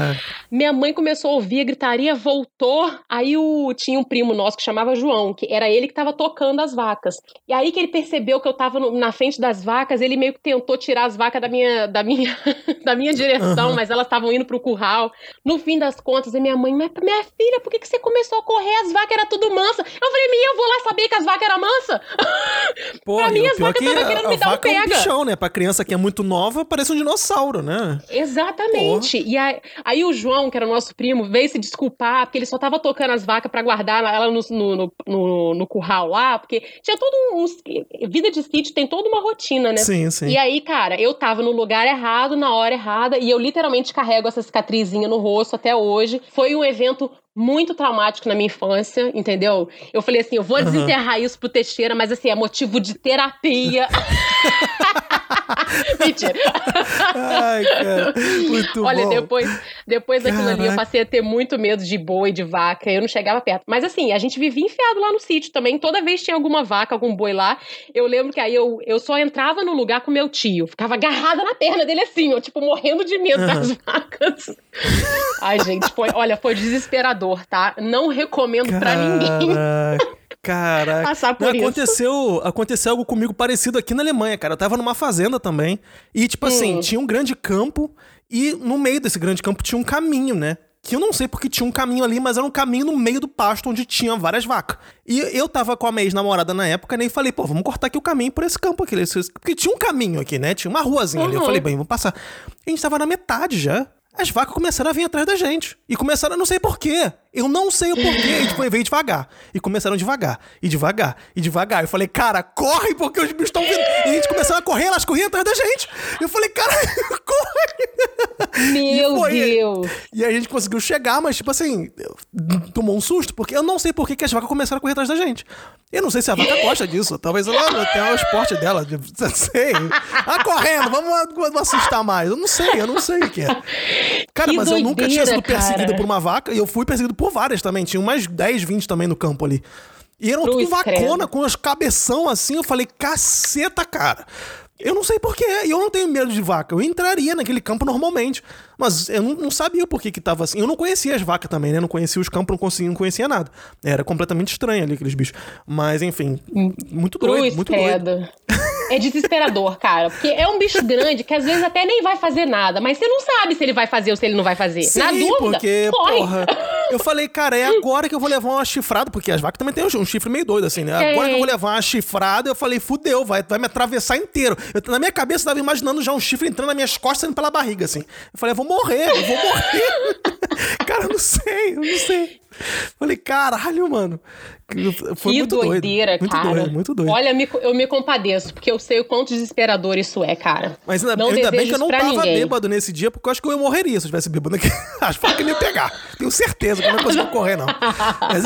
Minha mãe começou a ouvir a gritaria, voltou. Aí o, tinha um primo nosso que chamava João, que era ele que estava tocando as vacas. E aí que ele percebeu que eu estava na frente das vacas, ele meio que tentou tirar as vacas da minha, da minha, da minha direção, uhum. mas elas estavam indo pro curral. No fim das contas, a minha mãe, mas minha filha, por que, que você começou a correr? As vacas eram tudo mansa. Eu falei, minha, eu vou lá saber que as vacas eram mansas. Porra, pra mim, as vacas tava querendo me dar um pega. É um bichão, né? Pra criança que é muito nova, parece um dinossauro, né? Exatamente. Porra. E aí, aí, o João, que era o nosso primo, veio se desculpar, porque ele só tava tocando as vacas para guardar ela no, no, no, no, curral lá, porque tinha todo um. Vida de sítio tem toda uma rotina, né? Sim, sim. E aí, cara, eu tava no lugar errado, na hora errada, e eu literalmente carrego essa cicatrizinha no rosto até hoje. Foi um evento muito traumático na minha infância, entendeu? Eu falei assim, eu vou desenterrar isso pro Teixeira, mas assim, é motivo de terapia. Mentira. Ai, cara, muito Olha, bom. depois, depois daquilo ali, eu passei a ter muito medo de boi, de vaca. Eu não chegava perto. Mas assim, a gente vivia enfiado lá no sítio também. Toda vez tinha alguma vaca, algum boi lá. Eu lembro que aí eu, eu só entrava no lugar com meu tio. Ficava agarrada na perna dele assim, ó, tipo, morrendo de medo uhum. das vacas. Ai, gente, foi, olha, foi desesperador, tá? Não recomendo para ninguém. Caraca. Passar por Não, aconteceu, aconteceu algo comigo parecido aqui na Alemanha, cara. Eu tava numa fazenda também. E, tipo assim, hum. tinha um grande campo. E no meio desse grande campo tinha um caminho, né? Que eu não sei porque tinha um caminho ali, mas era um caminho no meio do pasto onde tinha várias vacas. E eu tava com a minha ex-namorada na época, né? E falei, pô, vamos cortar aqui o caminho por esse campo aqui. Porque tinha um caminho aqui, né? Tinha uma ruazinha uhum. ali. Eu falei, bem, vamos passar. E a gente tava na metade já as vacas começaram a vir atrás da gente. E começaram, não sei porquê. Eu não sei o porquê. E tipo, veio devagar. E começaram devagar. E devagar. E devagar. Eu falei, cara, corre porque os bichos estão vindo. E a gente começou a correr, elas corriam atrás da gente. Eu falei, cara, corre. Meu e Deus. E a gente conseguiu chegar, mas tipo assim, tomou um susto, porque eu não sei por que as vacas começaram a correr atrás da gente. Eu não sei se a vaca gosta disso. Talvez ela tenha o esporte dela. Não sei. Ah, correndo, vamos, vamos assustar mais. Eu não sei, eu não sei o que é. Cara, que mas doideira, eu nunca tinha sido perseguido cara. por uma vaca e eu fui perseguido por várias também. Tinha umas 10, 20 também no campo ali. E eram tudo vacona, com as cabeção assim. Eu falei, caceta, cara. Eu não sei porquê, e eu não tenho medo de vaca. Eu entraria naquele campo normalmente. Mas eu não, não sabia o porquê que tava assim. Eu não conhecia as vacas também, né? Não conhecia os campos, não, conseguia, não conhecia nada. Era completamente estranho ali aqueles bichos. Mas, enfim, muito doido, Cruz, muito credo. doido. É desesperador, cara. Porque é um bicho grande que às vezes até nem vai fazer nada. Mas você não sabe se ele vai fazer ou se ele não vai fazer. Sim, Na dúvida, porque, corre. porra. Eu falei, cara, é agora que eu vou levar uma chifrada. Porque as vacas também têm um chifre meio doido, assim, né? Agora é. que eu vou levar uma chifrada, eu falei, fudeu, vai, vai me atravessar inteiro. Eu, na minha cabeça, eu tava imaginando já um chifre entrando nas minhas costas, saindo pela barriga, assim. Eu falei, eu vou morrer, eu vou morrer. Cara, eu não sei, eu não sei. Falei, caralho, mano. Foi que muito doideira, doido. cara. Muito doido, muito doido. Olha, eu me compadeço, porque eu sei o quanto desesperador isso é, cara. Mas ainda, não ainda bem que eu não tava ninguém. bêbado nesse dia, porque eu acho que eu morreria se eu tivesse bêbado aqui. Acho que me ia pegar. Tenho certeza que eu não consigo correr, não. Mas...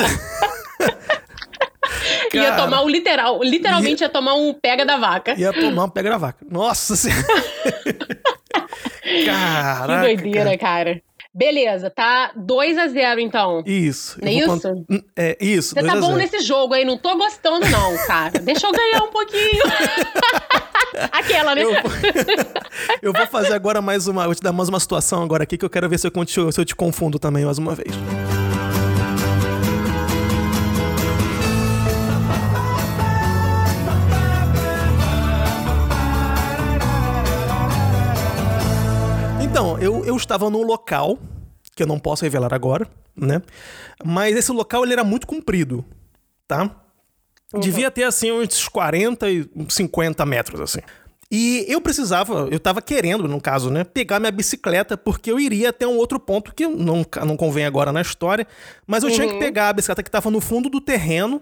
Cara, ia tomar um literal, literalmente ia, ia, tomar um pega da vaca. Ia tomar um pega da vaca. Nossa senhora. Caraca. Que doideira, cara. cara. Beleza, tá 2 a 0 então. Isso. Não é isso? cont- É, isso. Você tá 2 a bom 0. nesse jogo aí, não tô gostando não, cara. Deixa eu ganhar um pouquinho. Aquela, né? Eu, eu vou fazer agora mais uma. Vou te dar mais uma situação agora aqui que eu quero ver se eu, se eu te confundo também mais uma vez. Eu, eu estava num local, que eu não posso revelar agora, né? Mas esse local ele era muito comprido, tá? Devia ter assim uns 40 e 50 metros, assim. E eu precisava, eu tava querendo, no caso, né, pegar minha bicicleta, porque eu iria até um outro ponto que não, não convém agora na história, mas eu tinha que pegar a bicicleta que tava no fundo do terreno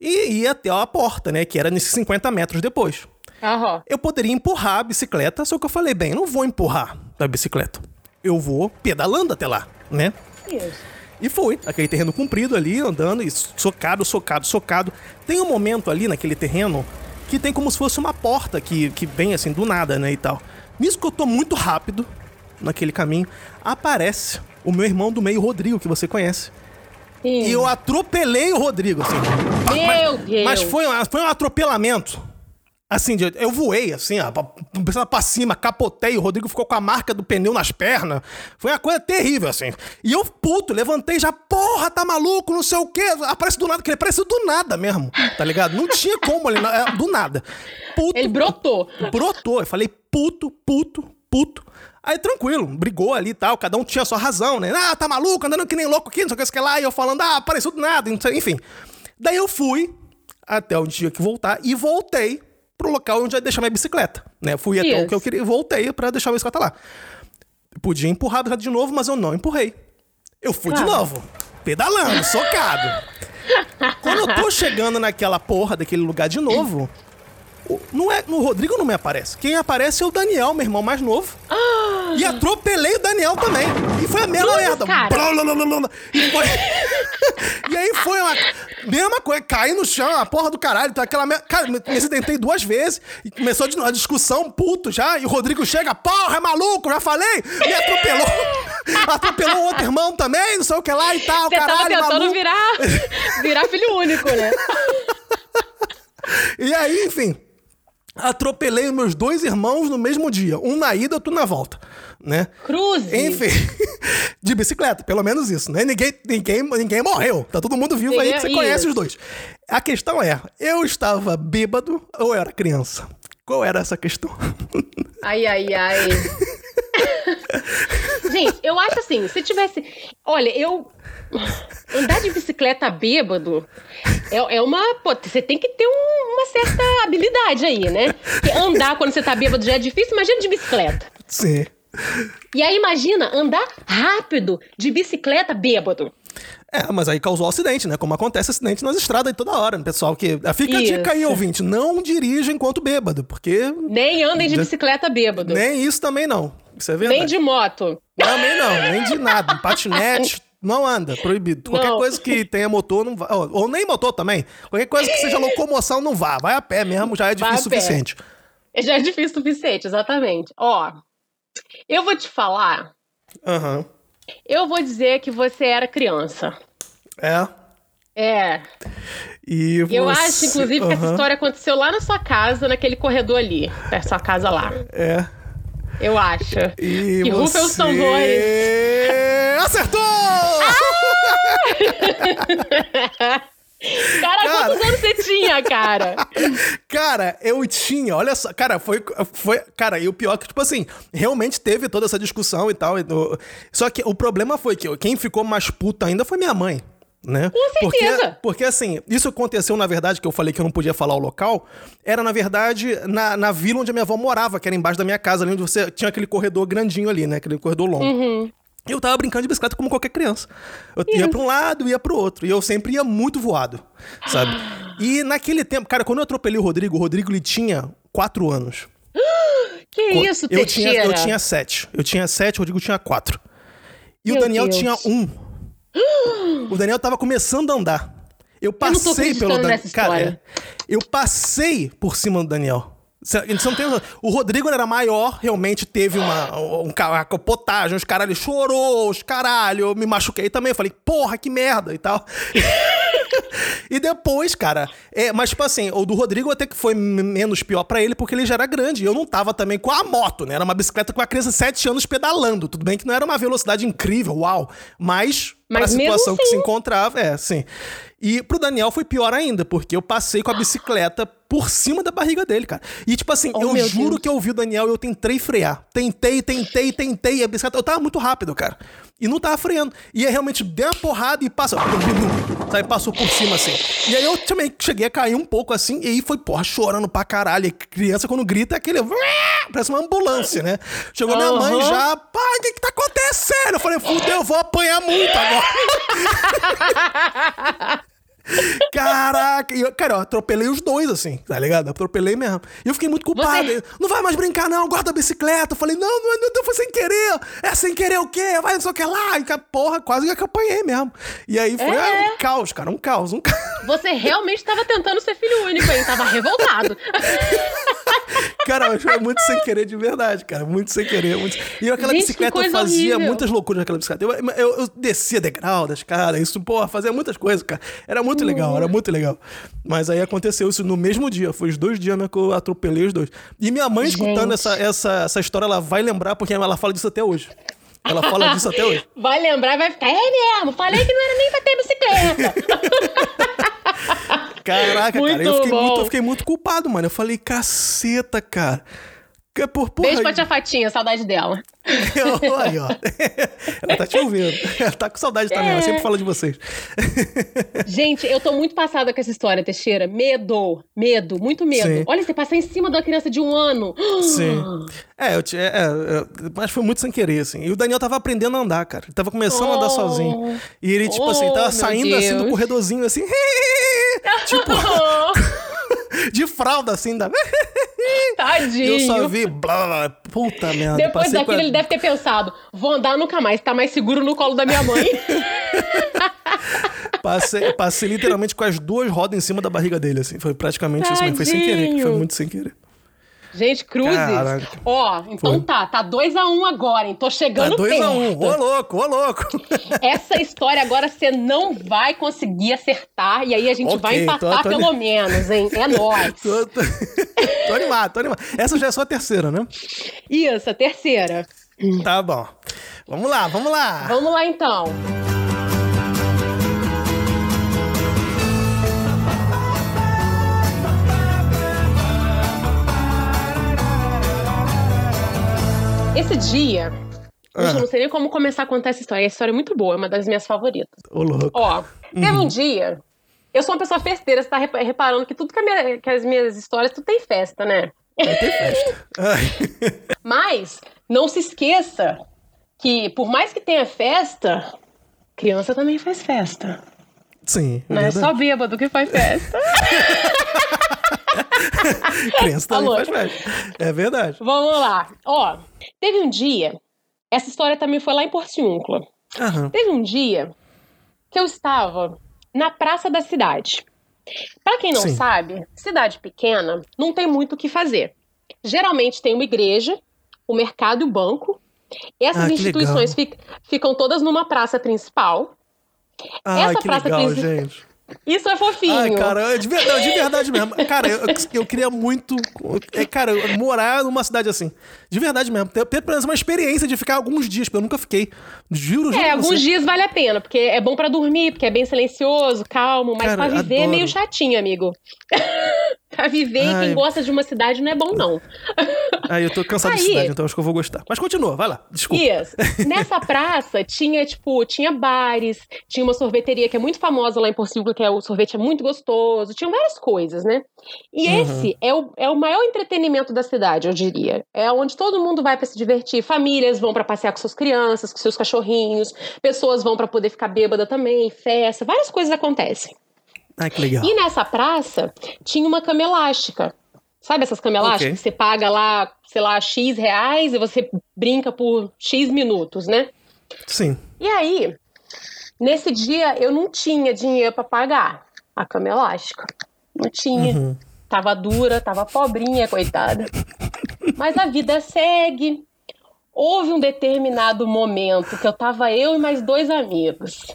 e ir até a porta, né, que era nesses 50 metros depois. Aham. Eu poderia empurrar a bicicleta, só que eu falei, bem, eu não vou empurrar a bicicleta. Eu vou pedalando até lá, né? Isso. E foi, aquele terreno comprido ali, andando, e socado, socado, socado. Tem um momento ali naquele terreno que tem como se fosse uma porta que, que vem assim do nada, né, e tal. Nisso que eu tô muito rápido naquele caminho, aparece o meu irmão do meio, Rodrigo, que você conhece. E eu atropelei o Rodrigo, assim. Meu mas, Deus. Mas foi, um- foi um atropelamento. Assim, eu voei, assim, ó, pra, pra- cima, capotei, o Rodrigo ficou com a marca do pneu nas pernas. Foi uma coisa terrível, assim. E eu, puto, levantei já, porra, tá maluco, não sei o quê. Aparece do nada, que ele apareceu do nada mesmo, tá ligado? Não tinha como ele, é, do nada. Puto. Ele brotou. Brotou. Eu falei, puto, puto, puto. Aí tranquilo, brigou ali e tal, cada um tinha a sua razão, né? Ah, tá maluco, andando que nem louco aqui, não sei o que, sei o lá. E eu falando, ah, apareceu do nada, enfim. Daí eu fui até onde tinha que voltar e voltei pro local onde eu ia deixar minha bicicleta, né? Fui até o Isso. que eu queria e voltei pra deixar a bicicleta lá. Podia empurrar de novo, mas eu não empurrei. Eu fui de Claro. novo, pedalando, socado. Quando eu tô chegando naquela porra daquele lugar de novo, não é, no Rodrigo não me aparece. Quem aparece é o Daniel, meu irmão mais novo. E atropelei o Daniel também. E foi a mesma Tudo, merda. Blá, blá, blá. E, foi... e aí foi uma mesma coisa, caí no chão, a porra do caralho. Então aquela me... Cara, me acidentei duas vezes. E começou a discussão, puto já. E o Rodrigo chega, porra, é maluco, já falei. Me atropelou. atropelou o outro irmão também, não sei o que lá e tal. Você tava caralho, tentando maluco. virar, virar filho único, né? E aí, enfim, atropelei os meus dois irmãos no mesmo dia. Um na ida, outro na volta, né? Cruze. Enfim, de bicicleta, pelo menos isso, né? Ninguém, ninguém, ninguém morreu. Tá todo mundo vivo aí que você Ninguém- conhece isso. os dois. A questão é, eu estava bêbado ou eu era criança? Qual era essa questão? Ai, ai, ai. Gente, eu acho assim, se tivesse. Olha, eu. Andar de bicicleta bêbado é, é uma. Pô, você tem que ter um- uma certa habilidade aí, né? Porque andar quando você tá bêbado já é difícil, imagina de bicicleta. Sim. E aí, imagina andar rápido de bicicleta bêbado. É, mas aí causou acidente, né? Como acontece acidente nas estradas aí toda hora, né, pessoal. Que, fica a dica aí, ouvinte. Não dirija enquanto bêbado, porque Nem andem de bicicleta bêbado. Nem, nem isso também não. Isso é verdade. de moto. Também não, nem de nada. Patinete, não anda, proibido. Qualquer Não. coisa que tenha motor, não vai. Ou, ou nem motor também. Qualquer coisa que seja locomoção, não vá. Vai a pé mesmo, já é difícil o suficiente. Já é difícil o suficiente, exatamente. Ó, eu vou te falar. Aham. Eu vou dizer que você era criança. É. É. E Eu você- acho, inclusive, que essa história aconteceu lá na sua casa, naquele corredor ali. Da sua casa lá. É. Eu acho. E Que os você... tambores. Acertou! Cara, Cara. quantos anos você tinha, cara? Cara, eu tinha, olha só, cara, foi, foi, cara, e o pior é que, tipo assim, realmente teve toda essa discussão e tal, e no- só que o problema foi que quem ficou mais puta ainda foi minha mãe, né? Com certeza. Porque, porque assim, isso aconteceu, na verdade, que eu falei que eu não podia falar o local, era, na verdade, na, na vila onde a minha avó morava, que era embaixo da minha casa, ali onde você tinha aquele corredor grandinho ali, né, aquele corredor longo. Uhum. Eu tava brincando de bicicleta como qualquer criança. Eu ia pra um lado, ia pro outro. E eu sempre ia muito voado, sabe? E naquele tempo, cara, quando eu atropelei o Rodrigo, o Rodrigo ele tinha quatro anos. Que isso, eu tinha, Teixeira? eu tinha sete. Eu tinha sete, o Rodrigo tinha quatro. E o Meu Daniel Deus. tinha um. O Daniel tava começando a andar. Eu passei acreditando pelo Daniel. Cara, é. eu passei por cima do Daniel. Não tem. O Rodrigo era maior, realmente teve uma, um, uma capotagem, os caralho chorou, os caralho, eu me machuquei também. Eu falei, porra, que merda e tal. e depois, cara, é, mas tipo assim, o do Rodrigo até que foi menos pior pra ele, porque ele já era grande. E eu não tava também com a moto, né? Era uma bicicleta com a criança de 7 anos pedalando. Tudo bem que não era uma velocidade incrível, uau. Mas, Mas mesmo situação que se assim. encontrava, é, sim. E pro Daniel foi pior ainda, porque eu passei com a bicicleta por cima da barriga dele, cara. E tipo assim, Oh, eu juro Deus. que eu ouvi o Daniel e eu tentei frear. Tentei, tentei, tentei. A bicicleta, eu tava muito rápido, cara. E não tava freando. E aí realmente deu uma porrada e passa. Sabe, passou por cima assim. E aí eu também cheguei a cair um pouco assim. E aí foi, porra, chorando pra caralho. E criança quando grita é aquele. Parece uma ambulância, né? Chegou minha mãe já. Pai, o que que tá acontecendo? Eu falei, fudeu, eu vou apanhar muito agora. Caraca, e eu, cara, eu atropelei os dois, assim, tá ligado? Eu atropelei mesmo. E eu fiquei muito culpado. Você- Não vai mais brincar, não, guarda a bicicleta. Eu falei, não, não, não, foi sem querer. É sem querer o quê? Vai não sei o que lá. E, porra, quase que eu apanhei mesmo. E aí foi É. ah, um caos, cara, um caos, um caos. Você realmente tava tentando ser filho único, hein? Tava revoltado. Cara, eu foi muito sem querer de verdade, cara. Muito sem querer. Muito... E aquela Gente, bicicleta coisa fazia horrível. muitas loucuras naquela bicicleta. Eu, eu, eu descia degrau das caras, isso, porra, fazia muitas coisas, cara. Era muito legal, era muito legal. Mas aí aconteceu isso no mesmo dia. Foi os dois dias mesmo que eu atropelei os dois. E minha mãe, escutando essa, essa, essa história, ela vai lembrar, porque ela fala disso até hoje. Ela fala disso até hoje. Vai lembrar e vai ficar, é mesmo, falei que não era nem pra ter bicicleta. Caraca, Muito cara, eu fiquei muito, eu fiquei muito culpado, mano. Eu falei, caceta, cara. Que por porra. Beijo pra tia Fatinha, saudade dela. Aí, ó. Ela tá te ouvindo. Ela tá com saudade também. Ela É. sempre fala de vocês. Gente, eu tô muito passada com essa história, Teixeira. Medo, medo, muito medo. Sim. Olha, você passar em cima de uma criança de um ano. Sim. É, eu tinha. é, é, mas foi muito sem querer, assim. E o Daniel tava aprendendo a andar, cara. Ele tava começando a andar Oh. sozinho. E ele, tipo assim, Oh, tava meu saindo assim do Deus. corredorzinho, assim. tipo, de fralda, assim. Da... Tadinho. eu só vi. Blá, blá. Puta merda. Depois daquilo, ele deve ter pensado: vou andar nunca mais, tá mais seguro no colo da minha mãe. Passei, passei literalmente com as duas rodas em cima da barriga dele, assim. Foi praticamente isso mesmo. Foi sem querer. Foi Tadinho. muito sem querer. Gente, cruzes. Caraca. Ó, então Foi. tá, tá 2x1 um agora, hein? Tô Tá chegando 2x1. perto. Um. Ô, louco, ô, louco. Essa história agora você não vai conseguir acertar, e aí a gente Ok, vai empatar tô- tô- pelo menos, hein? É nóis. tô, tô, tô animado, tô animado. Essa já é só a terceira, né? Isso, a terceira. Tá bom. Vamos lá, vamos lá. Vamos lá então. Esse dia, gente, eu não sei nem como começar a contar essa história. Essa história é muito boa, é uma das minhas favoritas. Ô, louco. Ó, teve um dia. Eu sou uma pessoa festeira, você tá repa- reparando que tudo que, minha- que as minhas histórias, tudo tem festa, né? Vai ter festa. Mas não se esqueça que, por mais que tenha festa, criança também faz festa. Sim, é Não é verdade. só bêbado que faz festa. Criança também faz festa. É verdade. Vamos lá. Ó, teve um dia. Essa história também foi lá em Porciúncula. Aham. Teve um dia que eu estava na praça da cidade. Para quem não Sim. sabe, cidade pequena não tem muito o que fazer. Geralmente tem uma igreja, o mercado e o banco. Essas Ah, instituições fic- ficam todas numa praça principal. Ai, Essa que praça legal, princi- gente. Isso é fofinho. Ai, cara, de verdade, de verdade mesmo. Cara, eu, eu queria muito, é, cara, morar numa cidade assim. De verdade mesmo. Ter, ter pelo menos uma experiência de ficar alguns dias, porque eu nunca fiquei. Juro, juro. É, alguns dias vale a pena, porque é bom pra dormir, porque é bem silencioso, calmo, mas Cara, pra viver é adoro. meio chatinho, amigo. pra viver, Ai. quem gosta de uma cidade não é bom, não. Ai, eu tô cansado de Aí- cidade, então acho que eu vou gostar. Mas continua, vai lá. Desculpa. Isso. Nessa praça tinha, tipo, tinha bares, tinha uma sorveteria que é muito famosa lá em Porciúncula, que é o sorvete é muito gostoso, tinha várias coisas, né? E Uhum. esse é o, é o maior entretenimento da cidade, eu diria. É onde todo mundo vai pra se divertir. Famílias vão pra passear com suas crianças, com seus cachorrinhos, pessoas vão pra poder ficar bêbada também, festa, várias coisas acontecem. Ai, que legal. E nessa praça tinha uma cama elástica. Sabe essas camas elásticas Ok. que você paga lá, sei lá, X reais e você brinca por X minutos, né? Sim. E aí, nesse dia eu não tinha dinheiro pra pagar a cama elástica. Não tinha. Uhum. Tava dura, tava pobrinha, coitada. Mas a vida segue. Houve um determinado momento que eu tava eu e mais dois amigos.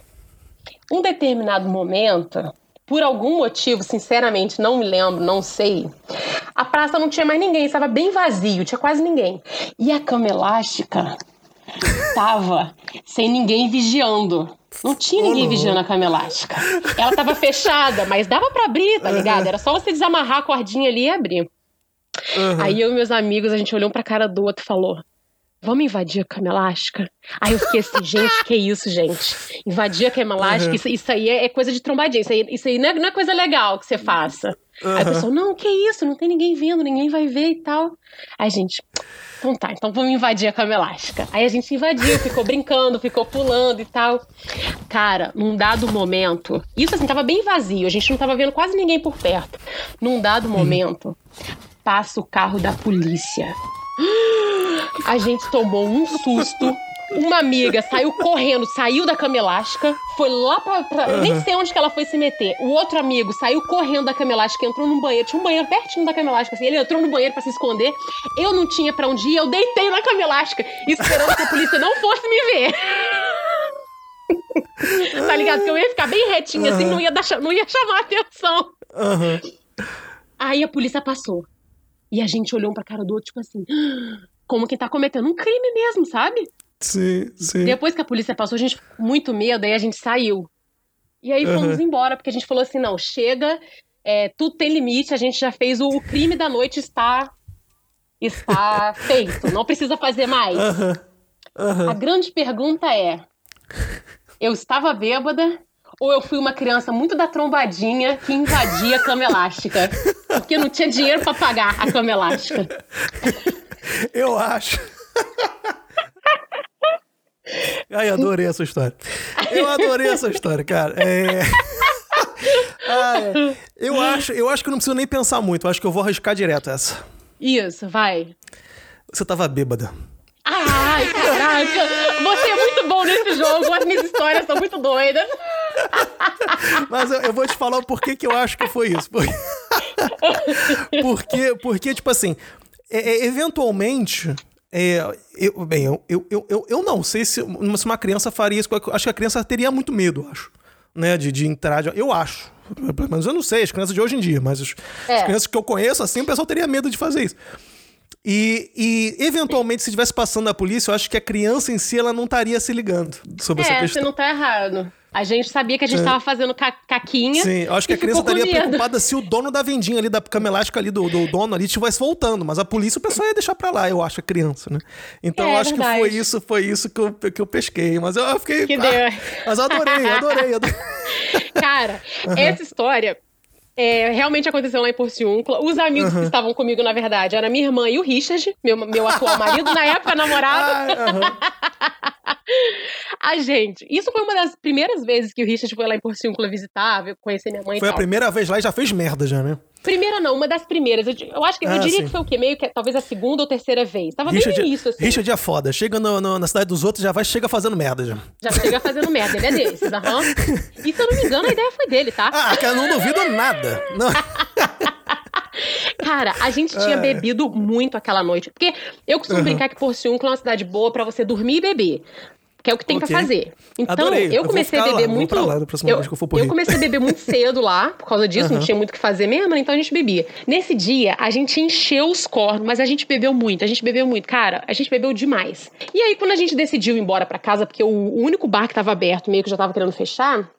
Um determinado momento, por algum motivo, sinceramente, não me lembro, não sei. A praça não tinha mais ninguém, estava bem vazio, tinha quase ninguém. E a cama elástica tava sem ninguém vigiando. Não tinha ninguém vigiando a cama elástica. Ela tava fechada, mas dava para abrir, tá ligado? Era só você desamarrar a cordinha ali e abrir. Uhum. Aí eu e meus amigos, a gente olhou um pra cara do outro e falou: Vamos invadir a cama elástica? Aí eu fiquei assim, gente, que isso, gente? Invadir a cama elástica, uhum. isso, isso, aí é, é, coisa de trombadinha. Isso aí, isso aí não, é, não é coisa legal que você faça. Uhum. Aí a pessoa, não, que isso? Não tem ninguém vendo, ninguém vai ver e tal. Aí, gente, então tá, então vamos invadir a cama elástica. Aí a gente invadiu, ficou brincando, ficou pulando e tal. Cara, num dado momento, isso assim, tava bem vazio, a gente não tava vendo quase ninguém por perto. Num dado momento, passa o carro da polícia. A gente tomou um susto uma amiga saiu correndo, saiu da cama elástica, foi lá pra. pra uhum. Nem sei onde que ela foi se meter. O outro amigo saiu correndo da cama elástica, entrou num banheiro. Tinha um banheiro pertinho da cama elástica, assim. Ele entrou no banheiro para se esconder. Eu não tinha para onde ir, eu deitei na cama elástica, esperando que a polícia não fosse me ver. tá ligado? Que eu ia ficar bem retinha, uhum. assim, não ia, dar, não ia chamar atenção. Uhum. Aí a polícia passou. E a gente olhou um pra cara do outro, tipo assim, como quem tá cometendo um crime mesmo, sabe? Sim, sim. Depois que a polícia passou, a gente ficou com muito medo, aí a gente saiu. E aí fomos uhum. embora, porque a gente falou assim: não, chega, é, tudo tem limite, a gente já fez o, o crime da noite, está, está feito, não precisa fazer mais. Uhum. Uhum. A grande pergunta é: eu estava bêbada ou eu fui uma criança muito da trombadinha que invadia a cama elástica? Porque não tinha dinheiro para pagar a cama elástica. Eu acho. Ai, adorei essa história. Eu adorei essa história, cara. É... Ah, é. Eu, acho, eu acho que eu não preciso nem pensar muito. Eu acho que eu vou arriscar direto essa. Isso, vai. Você tava bêbada. Ai, caraca! Você é muito bom nesse jogo. As minhas histórias são muito doidas. Mas eu, eu, vou te falar o porquê que eu acho que foi isso. Porque, porque, porque tipo assim, é, é, eventualmente é, eu, bem, eu, eu, eu, eu não sei se, se uma criança faria isso. Acho que a criança teria muito medo, acho. Né, de, de entrar. Eu acho. Mas eu não sei, as crianças de hoje em dia, mas os, é. as crianças que eu conheço, assim, o pessoal teria medo de fazer isso. E, e, eventualmente, se estivesse passando a polícia, eu acho que a criança em si ela não estaria se ligando sobre é, essa questão. Você não tá errado. A gente sabia que a gente estava fazendo ca caquinha. Sim, eu acho que a criança estaria preocupada se o dono da vendinha ali, da cama elástica ali, do, do dono ali, estivesse voltando. Mas a polícia, o pessoal ia deixar pra lá, eu acho, a criança, né? Então é, eu acho verdade. que foi isso, foi isso que eu, que eu pesquei. Mas eu fiquei. Que ah, deu. Mas adorei, adorei, adorei. Cara, uhum. essa história é, realmente aconteceu lá em Porciúncula. Os amigos uhum. que estavam comigo, na verdade, era minha irmã e o Richard, meu, meu atual marido, na época namorado. Ah, uhum. a gente, isso foi uma das primeiras vezes que o Richard foi lá em Porciúncula visitar, conhecer minha mãe Foi a primeira vez lá e já fez merda já, né? Primeira não, uma das primeiras. Eu, eu acho que ah, eu diria sim. que foi o quê? Meio que talvez a segunda ou terceira vez. Tava Richard, bem início, assim. Richard é foda. Chega no, no, na cidade dos outros, já vai chega fazendo merda já. Já chega fazendo merda, ele é desses, aham. Uhum. E se eu não me engano, a ideia foi dele, tá? Ah, cara, não duvido nada. Não. Cara, a gente tinha é. bebido muito aquela noite. Porque eu costumo uhum. brincar que Porciúncula é uma cidade boa para você dormir e beber que é o que tem okay. pra fazer. Então, Adorei. eu comecei eu a beber lá, muito. Lá, eu, eu, comecei a beber muito cedo lá, por causa disso, uhum. não tinha muito o que fazer mesmo, né? então a gente bebia. Nesse dia, a gente encheu os cornos, mas a gente bebeu muito, a gente bebeu muito. Cara, a gente bebeu demais. E aí, quando a gente decidiu ir embora pra casa, porque o, o único bar que tava aberto, meio que já tava querendo fechar,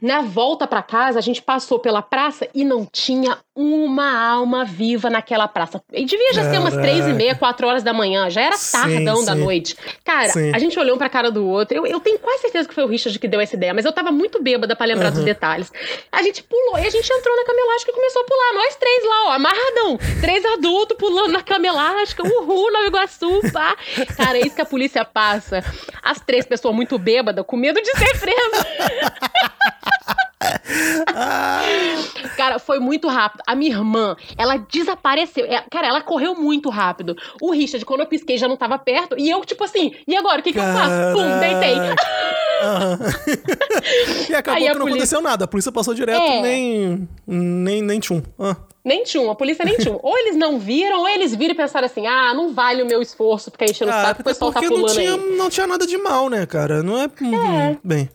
na volta para casa, a gente passou pela praça e não tinha uma alma viva naquela praça. E devia já ser umas três e meia, quatro horas da manhã. Já era tardão sim, da noite. Cara, sim. a gente olhou um pra cara do outro. Eu, eu tenho quase certeza que foi o Richard que deu essa ideia, mas eu tava muito bêbada para lembrar uhum. dos detalhes. A gente pulou e a gente entrou na cama elástica e começou a pular. Nós três lá, ó, amarradão. Três adultos pulando na cama elástica. Uhul, Nova Iguaçu, pá. Cara, é isso que a polícia passa. As três pessoas muito bêbadas, com medo de ser presa. Cara, foi muito rápido. A minha irmã, ela desapareceu. É, cara, ela correu muito rápido. O Richard, quando eu pisquei, já não tava perto. E eu, tipo assim, e agora? O que, que eu faço? Pum, deitei. e acabou Aí que não polícia- aconteceu nada. A polícia passou direto, É. nem, nem. nem tchum. Ah. Nem tinha, a polícia nem tinha. Ou eles não viram, ou eles viram e pensaram assim: ah, não vale o meu esforço ficar enchendo o Ah, saco, o pessoal tá porque não pulando tinha, aí. não tinha nada de mal, né, cara? Não é. hum, Bem.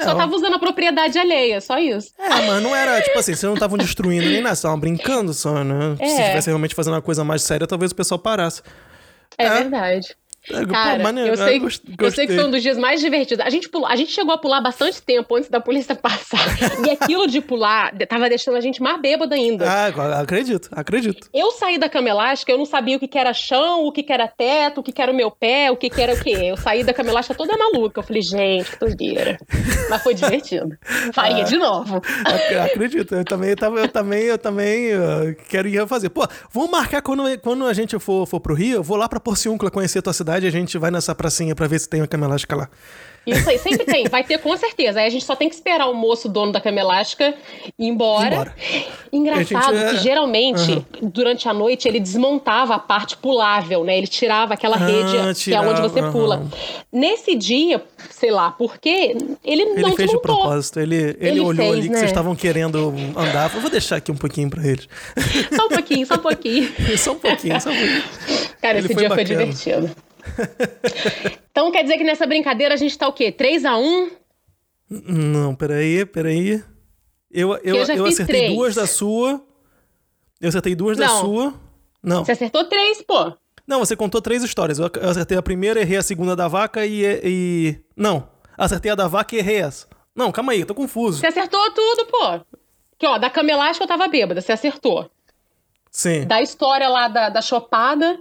Só tava usando a propriedade alheia, só isso. É, mas não era, tipo assim, vocês não estavam destruindo nem nada, vocês estavam brincando só, né? Se É. estivesse realmente fazendo uma coisa mais séria, talvez o pessoal parasse. É, É. verdade. É, pô, Cara, maneiro, eu, sei, eu sei que foi um dos dias mais divertidos. A gente, pulou, a gente chegou a pular bastante tempo antes da polícia passar. E aquilo de pular tava deixando a gente mais bêbado ainda. Ah, acredito, acredito. Eu saí da cama elástica, eu não sabia o que, que era chão, o que, que era teto, o que, que era o meu pé, o que, que era o quê. Eu saí da cama elástica toda maluca. Eu falei, gente, que doideira. Mas foi divertido. Faria de novo. Ac- Acredito, eu também, eu também, eu também, eu também uh, quero ir fazer. Pô, vamos marcar quando, quando a gente for, for pro Rio, eu vou lá pra Porciúncula conhecer a tua cidade e a gente vai nessa pracinha pra ver se tem uma cama elástica lá. Isso aí, sempre tem. Vai ter com certeza. Aí a gente só tem que esperar o moço, dono da cama elástica, ir embora. Embora. Engraçado gente é- que geralmente, durante a noite, ele desmontava a parte pulável, né? Ele tirava aquela Ah, rede que é tirava, onde você pula. aham. Nesse dia, sei lá por quê, ele, Ele não fez de desmontou. propósito, ele, ele, Ele olhou fez, ali que né? vocês estavam querendo andar. Eu vou deixar aqui um pouquinho pra eles. Só um pouquinho, só um pouquinho. só um pouquinho, só um pouquinho. Cara, Ele esse foi dia foi bacana. divertido. então quer dizer que nessa brincadeira a gente tá o quê? 3x1? Não, peraí, peraí. Eu, eu, eu eu acertei três. duas da sua. Eu acertei duas da Não. sua. Não. Você acertou três, pô. Não, você contou três histórias. Eu acertei a primeira, errei a segunda da vaca e. e... Não. Acertei a da vaca e errei essa. Não, calma aí, eu tô confuso. Você acertou tudo, pô. Que, ó, da cama elástica eu tava bêbada, você acertou. Sim. Da história lá da, da chopada,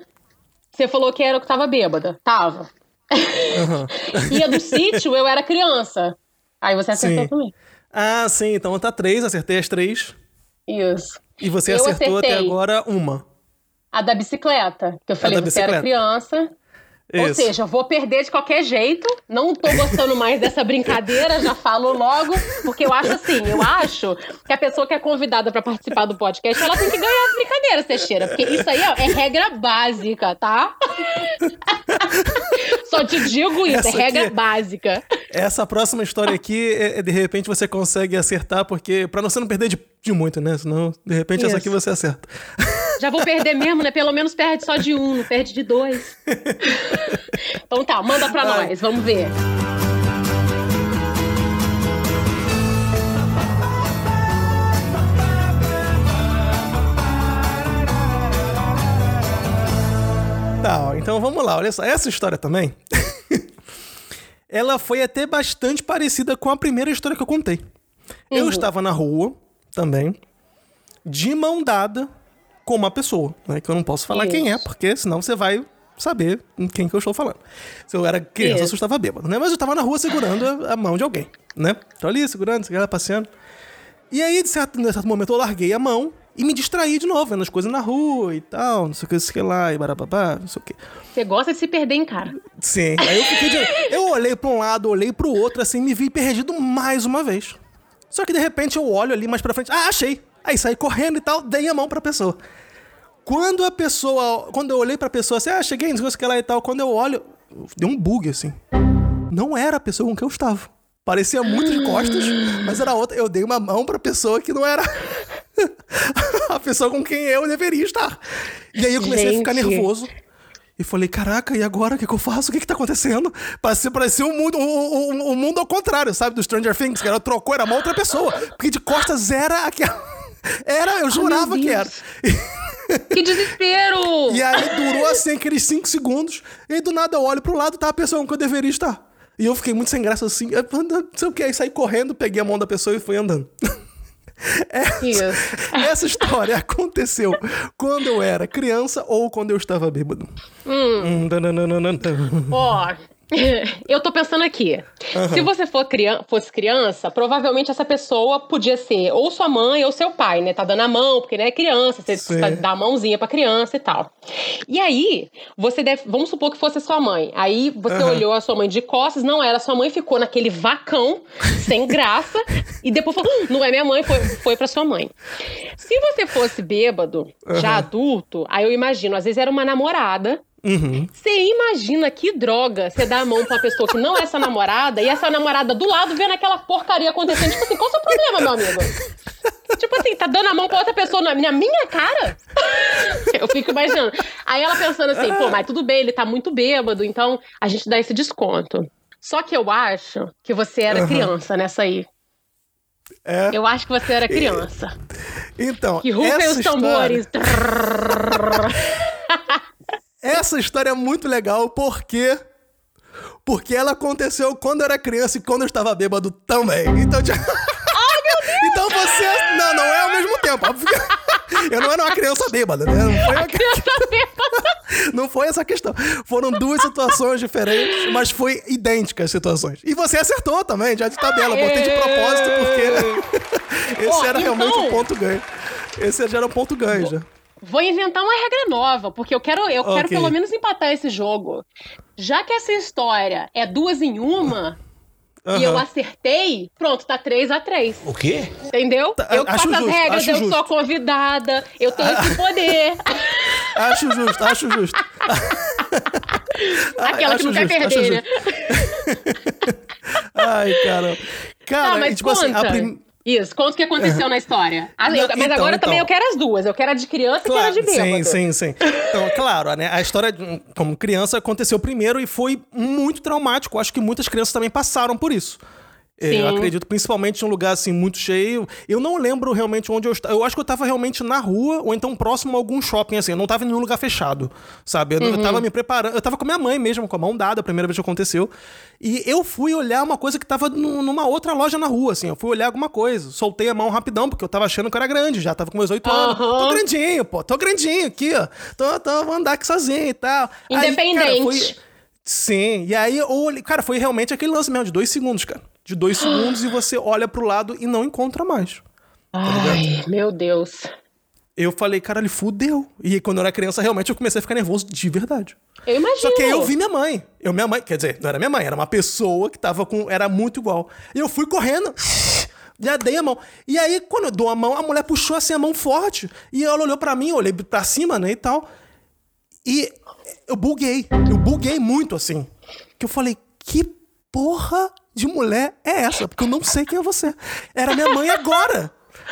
você falou que era o que tava bêbada. Tava. Aham. E a do sítio, eu era criança. Aí você acertou Sim. também. Ah, sim, então tá três, acertei as três. Isso. E você Eu acertou até agora uma. A da bicicleta, que eu falei, você era bicicleta. Criança. Ou Isso. seja, eu vou perder de qualquer jeito. Não tô gostando mais dessa brincadeira, já falo logo, porque eu acho assim, eu acho que a pessoa que é convidada pra participar do podcast, ela tem que ganhar as brincadeiras, Teixeira, porque isso aí ó, é regra básica, tá? Só te digo isso, Essa é regra aqui- básica. Essa próxima história aqui, é- é, de repente você consegue acertar, porque. Pra você não perder de, de muito, né? Senão, de repente, essa Isso. aqui você acerta. Já vou perder mesmo, né? Pelo menos perde só de um, não perde de dois. Então tá, manda pra Vai. nós, vamos ver. Tá, ó, então vamos lá, olha só. Essa história também. ela foi até bastante parecida com a primeira história que eu contei. Uhum. Eu estava na rua também, de mão dada com uma pessoa, né? Que eu não posso falar quem é, Isso. porque senão você vai saber quem que eu estou falando. Se eu era criança, Isso. eu estava bêbado, né? Mas eu estava na rua segurando a, mão de alguém, né? Tô ali segurando, segurando, passeando. E aí, de certo, de certo momento, eu larguei a mão e me distraí de novo, vendo as coisas na rua e tal, não sei o que, não sei o que lá, e barababá, não sei o que. Você gosta de se perder em cara. Sim. Aí eu fiquei de... Eu olhei pra um lado, olhei pro outro, assim, me vi perdido mais uma vez. Só que de repente eu olho ali mais pra frente. Ah, achei! Aí saí correndo e tal, dei a mão pra pessoa. Quando a pessoa. Quando eu olhei pra pessoa assim, ah, cheguei, não sei o que lá e tal, quando eu olho, deu um bug assim. Não era a pessoa com que eu estava. Parecia muito de costas, mas era outra. Eu dei uma mão pra pessoa que não era a pessoa com quem eu deveria estar. E aí eu comecei a ficar Gente. nervoso. E falei, caraca, e agora? O que, que eu faço? O que, que tá acontecendo? Parecia, parecia um mundo, um, um- um mundo ao contrário, sabe? Do Stranger Things, que ela trocou, era uma outra pessoa. Porque de costas era aquela. Era, eu jurava que era. Que desespero! E aí durou assim aqueles 5 segundos. E do nada eu olho pro lado, tá a pessoa que eu deveria estar. E eu fiquei muito sem graça assim. Não sei o que. Aí saí correndo, peguei a mão da pessoa e fui andando. Isso. Essa história aconteceu quando eu era criança ou quando eu estava bêbado. Hum, dananana. Ó, eu tô pensando aqui. Se você for fosse criança, provavelmente essa pessoa podia ser ou sua mãe ou seu pai, né? Tá dando a mão, porque né, é criança, você Sim. tá- dá a mãozinha pra criança e tal. E aí, você deve. Vamos supor que fosse sua mãe. Aí você Aham. olhou a sua mãe de costas, não era sua mãe, ficou naquele vacão, sem graça, e depois falou: "Hum, não é minha mãe, foi, foi pra sua mãe. Se você fosse bêbado, já adulto, aí eu imagino, às vezes era uma namorada Uhum. Você imagina que droga você dá a mão pra uma pessoa que não é sua namorada e essa namorada do lado vendo aquela porcaria acontecendo. Tipo assim, qual o seu problema, meu amigo? Tipo assim, tá dando a mão pra outra pessoa na minha, minha cara? Eu fico imaginando. Aí ela pensando assim, pô, mas tudo bem, ele tá muito bêbado, então a gente dá esse desconto. Só que eu acho que você era Uhum. criança nessa aí. É. Eu acho que você era criança. Então, Que rufem essa os história, tambores. essa história é muito legal porque porque ela aconteceu quando eu era criança e quando eu estava bêbado também. Então, então você não, não é ao mesmo tempo. Eu não era uma criança bêbada, né? Não foi, uma- Criança não foi essa questão. Foram duas situações diferentes, mas foi idênticas as situações. E você acertou também, já de tabela. Botei de propósito porque esse era realmente então- o ponto ganho. Esse já era o ponto ganho já. Vou inventar uma regra nova, porque eu quero, eu quero Ok. pelo menos empatar esse jogo. Já que essa história é duas em uma e eu acertei, pronto, tá 3 a 3 O quê? Entendeu? Tá, eu que faço as regras, eu sou justo. a convidada, eu tenho esse poder. Acho justo, acho justo. Aquela que acho não quer justo, acho perder, né? Ai, cara. Cara, Tá, mas e, tipo conta. assim, a prim... Isso, conta o que aconteceu na história. Ah, eu- mas então, agora também então. eu quero as duas. Eu quero a de criança e Claro, quero a de bêbado. sim, sim, sim. Então, claro, né, a história, de- como criança, aconteceu primeiro e foi muito traumático. Acho que muitas crianças também passaram por isso. É, Sim. Eu acredito, principalmente em um lugar assim muito cheio. Eu não lembro realmente onde eu estava. Eu acho que eu estava realmente na rua ou então próximo a algum shopping, assim. Eu não estava em nenhum lugar fechado, sabe? Eu, eu Uhum. tava me preparando. Eu tava com minha mãe mesmo, com a mão dada, a primeira vez que aconteceu. E eu fui olhar uma coisa que tava nu- numa outra loja na rua, assim. Eu fui olhar alguma coisa. Soltei a mão rapidão, porque eu tava achando que eu era grande já. Tava com meus oito anos. Tô grandinho, pô. Tô grandinho aqui, ó. Tô, tô, vou andar aqui sozinho e tal. Aí, cara, Independente. foi- Sim, e aí eu olhei, cara, foi realmente aquele lance mesmo, de dois segundos, cara. De dois segundos e você olha pro lado e não encontra mais. Ai, meu Deus. Eu falei, caralho, fudeu. E aí, quando eu era criança, realmente eu comecei a ficar nervoso de verdade. Eu imagino. Só que aí eu vi minha mãe. Eu, minha mãe, quer dizer, não era minha mãe, era uma pessoa que tava com. Era muito igual. E eu fui correndo. Já dei a mão. E aí, quando eu dou a mão, a mulher puxou assim a mão forte. E ela olhou pra mim, eu olhei pra cima, né, e tal. E eu buguei. Eu buguei muito, assim. Que eu falei, que porra de mulher é essa? Porque eu não sei quem é você. Era minha mãe agora.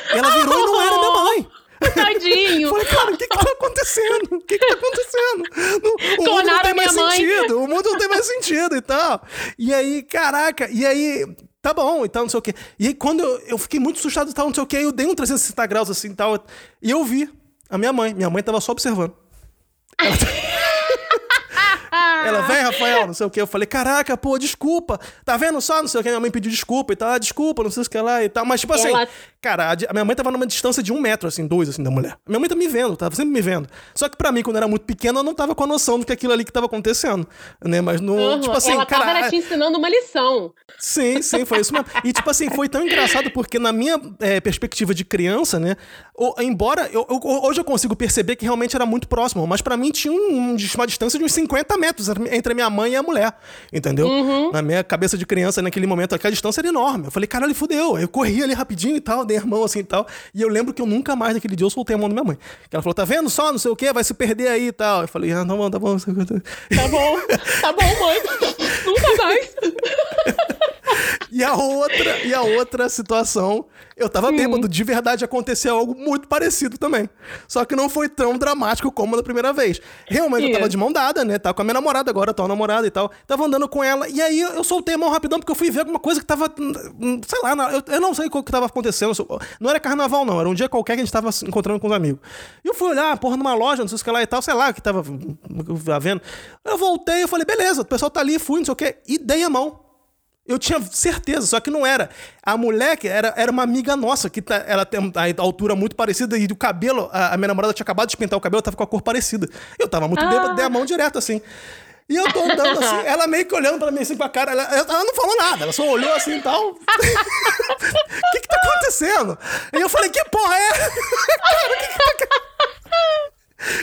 Ela virou e não era minha mãe. Tadinho. Falei, cara, o que que tá acontecendo? O que que tá acontecendo? O mundo não tem mais mãe. sentido. O mundo não tem mais sentido e tal. E aí, caraca, e aí, tá bom e tal, não sei o quê. E aí, quando eu, eu fiquei muito assustado e tal, não sei o quê, eu dei um 360 graus assim e tal. E eu vi a minha mãe. Minha mãe tava só observando. Ela, vem, Rafael, não sei o que. Eu falei, caraca, pô, desculpa. Tá vendo só? Não sei o que. Minha mãe pediu desculpa e tal. Desculpa, não sei o que lá e tal. Mas, tipo assim, Ela- cara, a, minha mãe tava numa distância de um metro, assim, dois, assim, da mulher. Minha mãe tá me vendo, tava sempre me vendo. Só que pra mim, quando eu era muito pequena, eu não tava com a noção do que aquilo ali que tava acontecendo. Né? Mas no. Uhum. Tipo assim, Ela cara. tava era te ensinando uma lição. Sim, sim, foi isso mesmo. E, tipo assim, foi tão engraçado porque, na minha é, perspectiva de criança, né? o- embora. Eu, eu- hoje eu consigo perceber que realmente era muito próximo, mas pra mim tinha um- uma distância de uns 50 metros entre a minha mãe e a mulher. Entendeu? Na minha cabeça de criança, naquele momento, aquela distância era enorme. Eu falei, caralho, fudeu. Eu corri ali rapidinho e tal, dei a mão assim e tal. E eu lembro que eu nunca mais naquele dia eu soltei a mão da minha mãe. Que ela falou, tá vendo só, não sei o quê, vai se perder aí e tal. Eu falei, ah, tá bom, tá bom. Tá bom, tá bom, mãe. Nunca mais. E a outra, e a outra situação, eu tava Hum. bêbado, de verdade aconteceu algo muito parecido também. Só que não foi tão dramático como da primeira vez. Realmente eu tava de mão dada, né? Tava com a minha namorada agora, atual namorada e tal. Tava andando com ela, e aí eu soltei a mão rapidão porque eu fui ver alguma coisa que tava. hum, Sei lá, eu, eu não sei o que tava acontecendo. Não era carnaval, não. Era um dia qualquer que a gente tava se encontrando com os amigos. E eu fui olhar, porra, numa loja, não sei o que lá e tal, sei lá, que tava tava vendo. Eu voltei, eu falei, beleza, o pessoal tá ali, fui, não sei o que, e dei a mão. Eu tinha certeza, só que não era. A mulher que era, era uma amiga nossa, que tá- ela tem a altura muito parecida e o cabelo, a, a minha namorada tinha acabado de pintar o cabelo, tava com a cor parecida. Eu tava muito Ah. bêbado, dei a mão direto assim. E eu tô andando assim, ela meio que olhando pra mim assim com a cara, ela, ela não falou nada, ela só olhou assim e tal. O que que tá acontecendo? E eu falei, que porra é? Cara, o que que tá...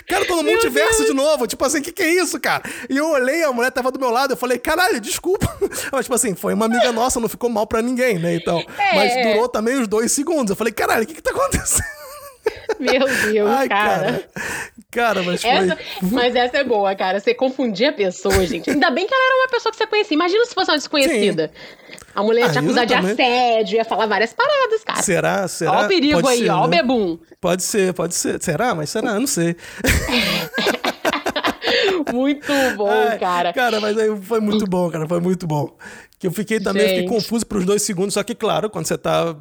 Cara, tô no multiverso de novo. Tipo assim, o que, que é isso, cara? E eu olhei, a mulher tava do meu lado, eu falei, caralho, desculpa. Mas, tipo assim, foi uma amiga nossa, não ficou mal pra ninguém, né? Então. É. Mas durou também os dois segundos. Eu falei, caralho, o que, que tá acontecendo? Meu Deus, Ai, cara. Cara, mas foi... Essa, mas essa é boa, cara. Você confundir a pessoa, gente. Ainda bem que ela era uma pessoa que você conhecia. Imagina se fosse uma desconhecida. A mulher ia te Ah, acusar de assédio, ia falar várias paradas, cara. Será? Será? Ó o perigo Pode aí, ser, ó o né? bebum. Pode ser, pode ser. Será? Mas será? Eu não sei. Muito bom, Ai, cara. Cara, mas aí foi muito bom, cara. Foi muito bom. Que eu fiquei também, fiquei confuso por uns dois segundos. Só que, claro, quando você tá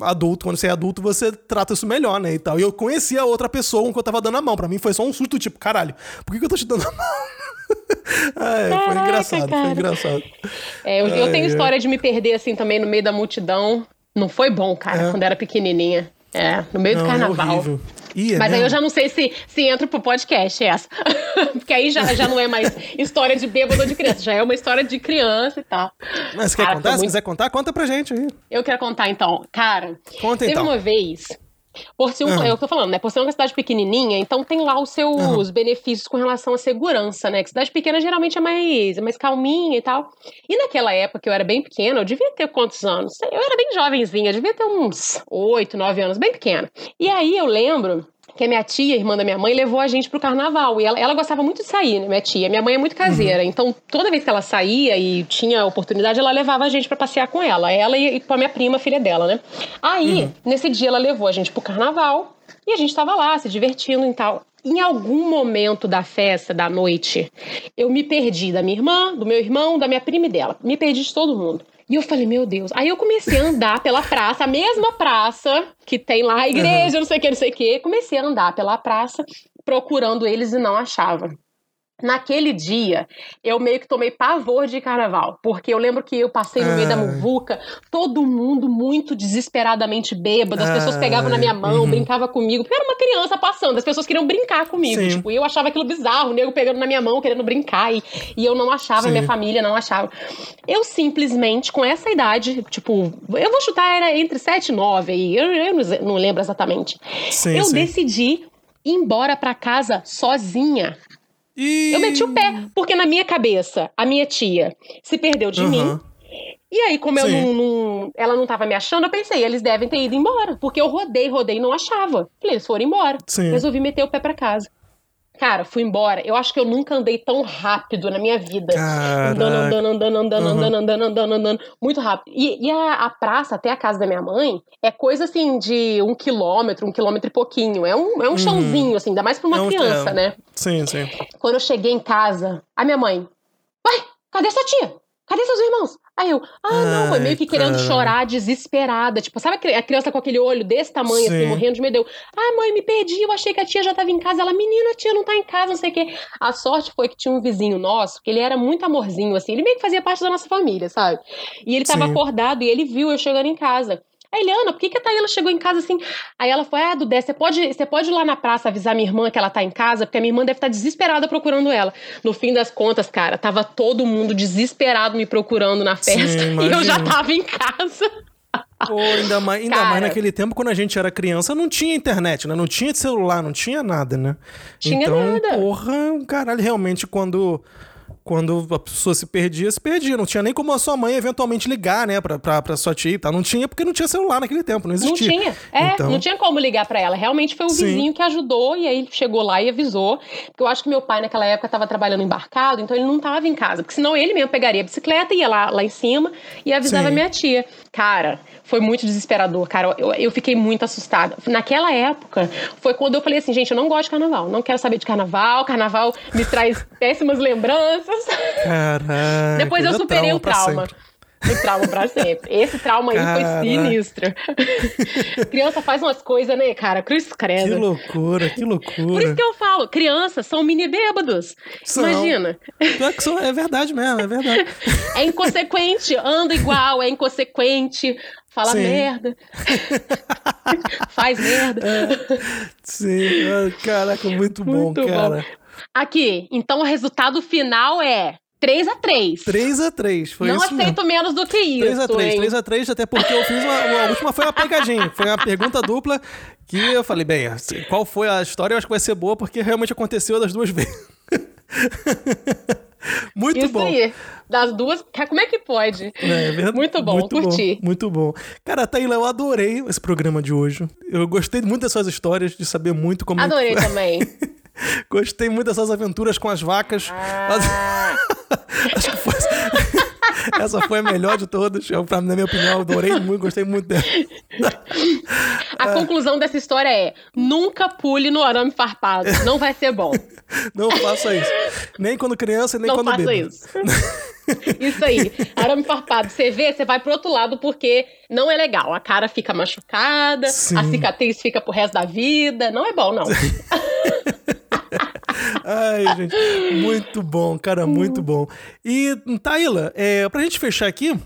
adulto, quando você é adulto, você trata isso melhor, né? E tal. E eu conhecia a outra pessoa com que eu tava dando a mão. Pra mim foi só um susto, tipo, caralho, por que, que eu tô te dando a mão? Foi Caraca, engraçado, foi cara. engraçado. É, eu, eu tenho ai. história de me perder assim também no meio da multidão. Não foi bom, cara, É. quando era pequenininha. É, no meio do Não, é carnaval. Ih, é Mas aí eu já não sei se, se entra pro podcast essa. Porque aí já, já não é mais história de bêbado ou de criança, já é uma história de criança e tal. Mas você quer Cara, contar? Se muito- quiser contar, conta pra gente aí. Eu quero contar então. Cara, Conta teve então. uma vez. Por ser um, Aham. eu tô falando, né? Por ser uma cidade pequenininha, então tem lá os seus benefícios com relação à segurança, né? Que cidade pequena geralmente é mais, é mais calminha e tal. E naquela época que eu era bem pequena, eu devia ter quantos anos? Eu era bem jovenzinha, eu devia ter uns 8, 9 anos, bem pequena. E aí eu lembro que a minha tia, irmã da minha mãe, levou a gente pro carnaval. E ela, ela gostava muito de sair, né, minha tia? Minha mãe é muito caseira. Então, toda vez que ela saía e tinha oportunidade, ela levava a gente pra passear com ela. Ela e, e com a minha prima, filha dela, né? Aí, nesse dia, ela levou a gente pro carnaval. E a gente tava lá, se divertindo e tal. Em algum momento da festa, da noite, eu me perdi da minha irmã, do meu irmão, da minha prima e dela. Me perdi de todo mundo. E eu falei, meu Deus. Aí eu comecei a andar pela praça, a mesma praça que tem lá a igreja, não sei o que, não sei o que. Comecei a andar pela praça procurando eles e não achava. Naquele dia, eu meio que tomei pavor de carnaval, porque eu lembro que eu passei no meio da Ai. muvuca, todo mundo muito desesperadamente bêbado, as pessoas pegavam na minha mão, uhum. brincavam comigo, porque eu era uma criança passando, as pessoas queriam brincar comigo, Sim. tipo, e eu achava aquilo bizarro, o nego pegando na minha mão, querendo brincar, e, e eu não achava, Sim. minha família não achava. Eu simplesmente, com essa idade, tipo, eu vou chutar, era entre 7 e 9 aí, eu, eu não, lembro exatamente. Sim, eu decidi ir embora pra casa sozinha. E... Eu meti o pé, porque na minha cabeça, a minha tia se perdeu de mim. Aham. E aí, como eu não, não- ela não tava me achando, eu pensei, eles devem ter ido embora. Porque eu rodei, rodei e não achava. Falei, eles foram embora. Sim. Resolvi meter o pé pra casa. Cara, fui embora. Eu acho que eu nunca andei tão rápido na minha vida. Andando, Caraca. andando, andando, andando, Uhum. andando, andando, andando, andando. Muito rápido. E, e a, a praça até a casa da minha mãe é coisa assim de um quilômetro, um quilômetro e pouquinho. É um, é um chãozinho, assim, ainda mais pra uma É um- criança, né? Sim, sim. Quando eu cheguei em casa, a minha mãe, vai, cadê sua tia? Cadê seus irmãos? Aí eu, ah, não, Ai, meio que querendo cara. chorar, desesperada. Tipo, sabe a cri- a criança com aquele olho desse tamanho, assim, Sim. morrendo de medo? Eu, ah, mãe, me perdi, eu achei que a tia já tava em casa. Ela, menina, a tia não tá em casa, não sei o quê. A sorte foi que tinha um vizinho nosso, que ele era muito amorzinho, assim, ele meio que fazia parte da nossa família, sabe? E ele tava Sim. acordado e ele viu eu chegando em casa. Aí ele, Ana, por que, que a Taíla chegou em casa assim? Aí ela foi, ah, Dudé, você pode, você pode ir lá na praça avisar minha irmã que ela tá em casa? Porque a minha irmã deve estar desesperada procurando ela. No fim das contas, cara, tava todo mundo desesperado me procurando na Sim, festa. e eu já tava em casa. Pô, ainda mais, ainda Cara. mais naquele tempo, quando a gente era criança, não tinha internet, né? Não tinha celular, não tinha nada, né? Tinha então, nada. porra, caralho, realmente, quando, quando a pessoa se perdia, se perdia. Não tinha nem como a sua mãe eventualmente ligar, né, pra, pra, pra sua tia e tal. Não tinha, porque não tinha celular naquele tempo, não Não existia. tinha. É, Então, não tinha como ligar pra ela. Realmente foi o Sim. vizinho que ajudou e aí ele chegou lá e avisou. Porque eu acho que meu pai naquela época tava trabalhando embarcado, então ele não tava em casa. Porque senão ele mesmo pegaria a bicicleta, ia lá, lá em cima e avisava Sim. minha tia. Cara, foi muito desesperador, cara. Eu, eu fiquei muito assustada. Naquela época, foi quando eu falei assim, gente, eu não gosto de carnaval. Não quero saber de carnaval. Carnaval me traz péssimas lembranças. Caraca, Depois eu superei o trauma. sempre. Foi trauma pra sempre. Esse trauma aí Caraca. foi sinistro. criança faz umas coisas, né, cara? Cruz Que credo. loucura, que Por isso loucura. que eu falo, crianças são mini bêbados. São. Imagina. Que É verdade mesmo, é verdade. É inconsequente, anda igual, é inconsequente, fala Sim. merda. Faz merda. Sim, ah, caraca, muito bom, Muito bom. cara. Aqui, então o resultado final é 3 a 3 3x3, foi Não isso mesmo. aceito menos do que isso. 3x3, hein? 3x3, até porque eu fiz uma. A última foi uma pegadinha. Foi uma pergunta dupla que eu falei, bem, assim, qual foi a história? Eu acho que vai ser boa, porque realmente aconteceu das duas vezes. Muito Isso bom. aí. Das duas. Como é que pode? É verdade. Muito bom, curti. Bom, muito bom. Cara, Taíla, eu adorei esse programa de hoje. Eu gostei muito das suas histórias, de saber muito como é que Adorei também. Gostei muito dessas aventuras com as vacas. Ah. Acho que foi. Essa foi a melhor de todas. Eu, na minha opinião, adorei muito, gostei muito dela. A é. conclusão dessa história é: nunca pule no arame farpado. Não vai ser bom. Não faça isso. Nem quando criança, nem Não quando bebê. Não faça isso. Isso aí. Arame farpado. Você vê, você vai pro outro lado porque não é legal. A cara fica machucada, Sim. a cicatriz fica pro resto da vida. Não é bom, não. Ai, gente, muito bom, cara, muito bom. E, Taila, é, pra gente fechar aqui,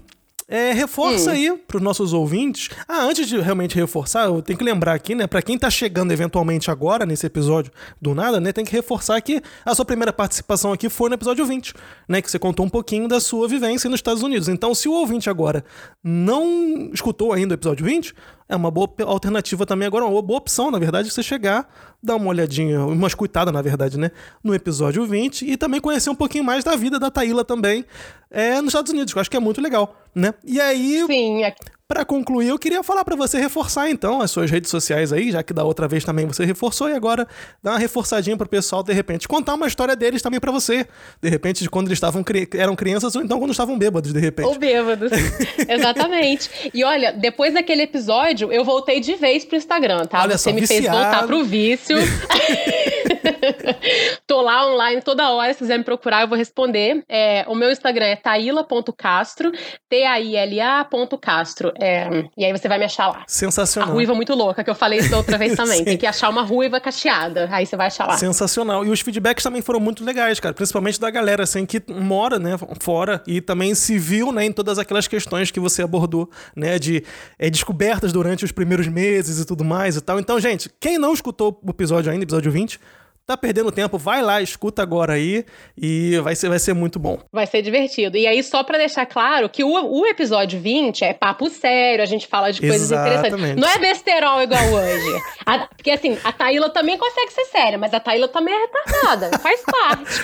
é, reforça hum. aí para os nossos ouvintes. Ah, antes de realmente reforçar, eu tenho que lembrar aqui, né? Para quem tá chegando eventualmente agora nesse episódio do nada, né? Tem que reforçar que a sua primeira participação aqui foi no episódio 20, né? Que você contou um pouquinho da sua vivência nos Estados Unidos. Então, se o ouvinte agora não escutou ainda o episódio 20, é uma boa alternativa também agora, uma boa opção, na verdade, você chegar, dar uma olhadinha, uma escutada, na verdade, né, no episódio 20 e também conhecer um pouquinho mais da vida da Taíla também é, nos Estados Unidos, que eu acho que é muito legal, né? E aí, Sim, é para concluir, eu queria falar para você reforçar então as suas redes sociais aí, já que da outra vez também você reforçou e agora dá uma reforçadinha pro pessoal de repente contar uma história deles também para você, de repente de quando eles estavam eram crianças ou então quando estavam bêbados de repente. Ou bêbados. Exatamente. E olha, depois daquele episódio, eu voltei de vez pro Instagram, tá? Olha você só, me viciado. fez voltar pro vício. Tô lá online toda hora, se quiser me procurar, eu vou responder. É, o meu Instagram é taila.castro, T-A-I-L-A.castro. É, e aí você vai me achar lá. Sensacional. A ruiva muito louca, que eu falei isso da outra vez também. Tem que achar uma ruiva cacheada. Aí você vai achar lá. Sensacional. E os feedbacks também foram muito legais, cara. Principalmente da galera, assim, que mora, né, fora e também se viu, né, em todas aquelas questões que você abordou, né, de é, descobertas durante os primeiros meses e tudo mais e tal. Então, gente, quem não escutou o episódio ainda, episódio 20, tá perdendo tempo, vai lá, escuta agora aí e vai ser, vai ser muito bom. Vai ser divertido. E aí, só para deixar claro que o, o episódio 20 é papo sério, a gente fala de coisas Exatamente. interessantes. Não é besterol igual hoje. A, porque assim, a Taíla também consegue ser séria, mas a Taíla também é retardada, faz parte.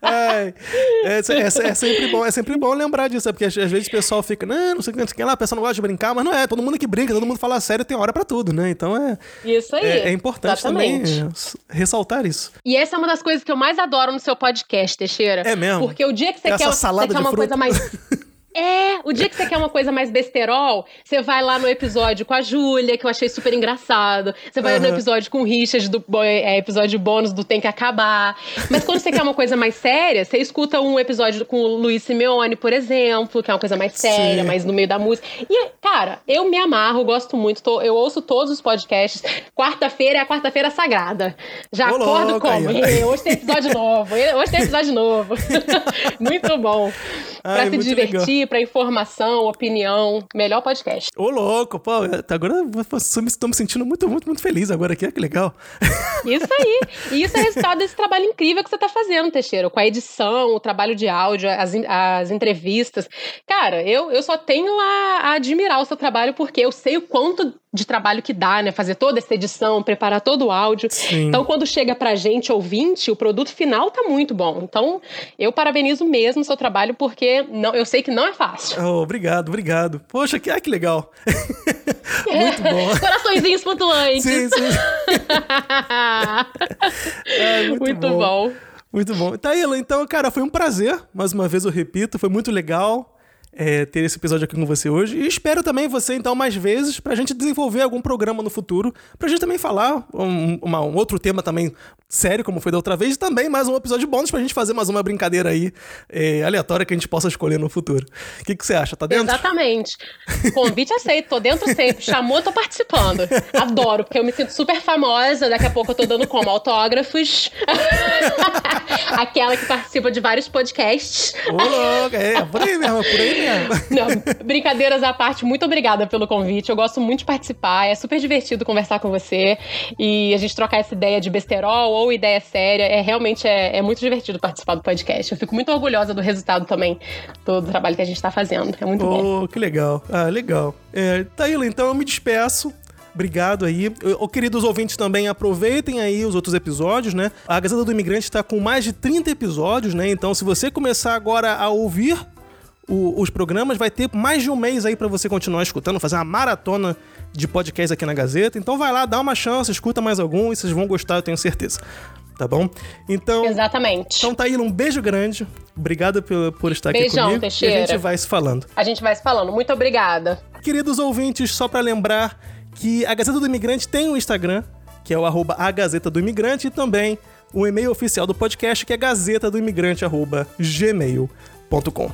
Ai, é, é, é, sempre bom, é sempre bom lembrar disso, porque às, às vezes o pessoal fica, não, não sei o que lá, a pessoa não gosta de brincar, mas não é, todo mundo que brinca, todo mundo fala sério, tem hora para tudo, né? Então é. Isso aí. É, é importante Exatamente. também ressaltar isso. E essa é uma das coisas que eu mais adoro no seu podcast, Teixeira. É mesmo? Porque o dia que você essa quer, salada você quer uma fruta. coisa mais. É, o dia que você quer uma coisa mais besterol, você vai lá no episódio com a Júlia, que eu achei super engraçado. Você vai uhum. no episódio com o Richard, do é, episódio bônus do Tem que Acabar. Mas quando você quer uma coisa mais séria, você escuta um episódio com o Luiz Simeone, por exemplo, que é uma coisa mais séria, Sim. mais no meio da música. E, cara, eu me amarro, gosto muito, tô, eu ouço todos os podcasts. Quarta-feira é a quarta-feira sagrada. Já Ô, acordo louco, como? Aí, hoje tem episódio novo, hoje tem episódio novo. muito bom. Ai, pra se divertir. Legal para informação, opinião. Melhor podcast. Ô, louco, pô, agora estou me sentindo muito, muito, muito feliz agora aqui, que legal. Isso aí. E isso é resultado desse trabalho incrível que você está fazendo, Teixeira, com a edição, o trabalho de áudio, as, as entrevistas. Cara, eu, eu só tenho a, a admirar o seu trabalho porque eu sei o quanto de trabalho que dá, né? Fazer toda essa edição, preparar todo o áudio. Sim. Então, quando chega pra gente ouvinte, o produto final tá muito bom. Então, eu parabenizo mesmo o seu trabalho, porque não, eu sei que não é fácil. Oh, obrigado, obrigado. Poxa, que, ah, que legal. muito bom. Coraçõezinhos flutuantes. Sim, sim. é, muito, muito bom. bom. Muito bom. Taíla, então, cara, foi um prazer. Mais uma vez eu repito, foi muito legal é, ter esse episódio aqui com você hoje. E espero também você, então, mais vezes, pra gente desenvolver algum programa no futuro, pra gente também falar um, uma, um outro tema também sério, como foi da outra vez, e também mais um episódio bônus pra gente fazer mais uma brincadeira aí é, aleatória que a gente possa escolher no futuro. O que, que você acha? Tá dentro? Exatamente. Convite aceito, tô dentro sempre. Chamou, tô participando. Adoro, porque eu me sinto super famosa. Daqui a pouco eu tô dando como? Autógrafos. Aquela que participa de vários podcasts. Ô, louco, é, por aí mesmo, por aí mesmo. Não, brincadeiras à parte, muito obrigada pelo convite. Eu gosto muito de participar, é super divertido conversar com você e a gente trocar essa ideia de besterol ou ideia séria. É realmente é, é muito divertido participar do podcast. Eu fico muito orgulhosa do resultado também do, trabalho que a gente está fazendo. É muito oh, bom. que legal. Ah, legal. É, Taíla, então eu me despeço. Obrigado aí. O, queridos ouvintes também, aproveitem aí os outros episódios, né? A Gazeta do Imigrante está com mais de 30 episódios, né? Então, se você começar agora a ouvir o- os programas, vai ter mais de um mês aí pra você continuar escutando, fazer uma maratona de podcast aqui na Gazeta. Então vai lá, dá uma chance, escuta mais algum e vocês vão gostar, eu tenho certeza. Tá bom? Então, Exatamente. então Taíla, um beijo grande. Obrigado por, por estar aqui Beijão, comigo. Teixeira. E a gente vai se falando. A gente vai se falando. Muito obrigada. Queridos ouvintes, só pra lembrar que a Gazeta do Imigrante tem um Instagram, que é o arroba a Gazeta do Imigrante, e também o e-mail oficial do podcast, que é gazeta do imigrante, arroba gmail.com.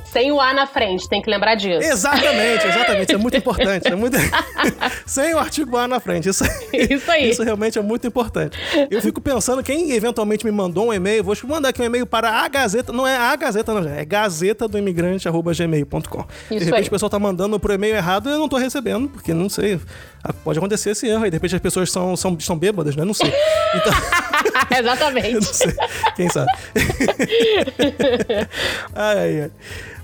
Sem o A na frente, tem que lembrar disso. Exatamente, exatamente. Isso é muito importante. É muito... Sem o artigo A na frente. Isso, Isso aí. Isso realmente é muito importante. Eu fico pensando, quem eventualmente me mandou um e-mail, vou mandar aqui um e-mail para a Gazeta. Não é a Gazeta, não, é gazeta do imigrante, arroba gmail.com. De repente aí. o pessoal tá mandando pro e-mail errado e eu não tô recebendo, porque não sei. Ah, Pode acontecer esse erro aí. De repente as pessoas são, são, são bêbadas, né? Não sei. Então, Exatamente. sei. Quem sabe? ai, ai, ai.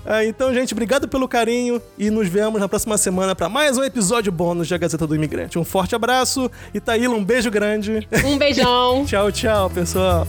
Ah, então, gente, obrigado pelo carinho e nos vemos na próxima semana para mais um episódio bônus da Gazeta do Imigrante. Um forte abraço e Taíla, um beijo grande. Um beijão. tchau, tchau, pessoal.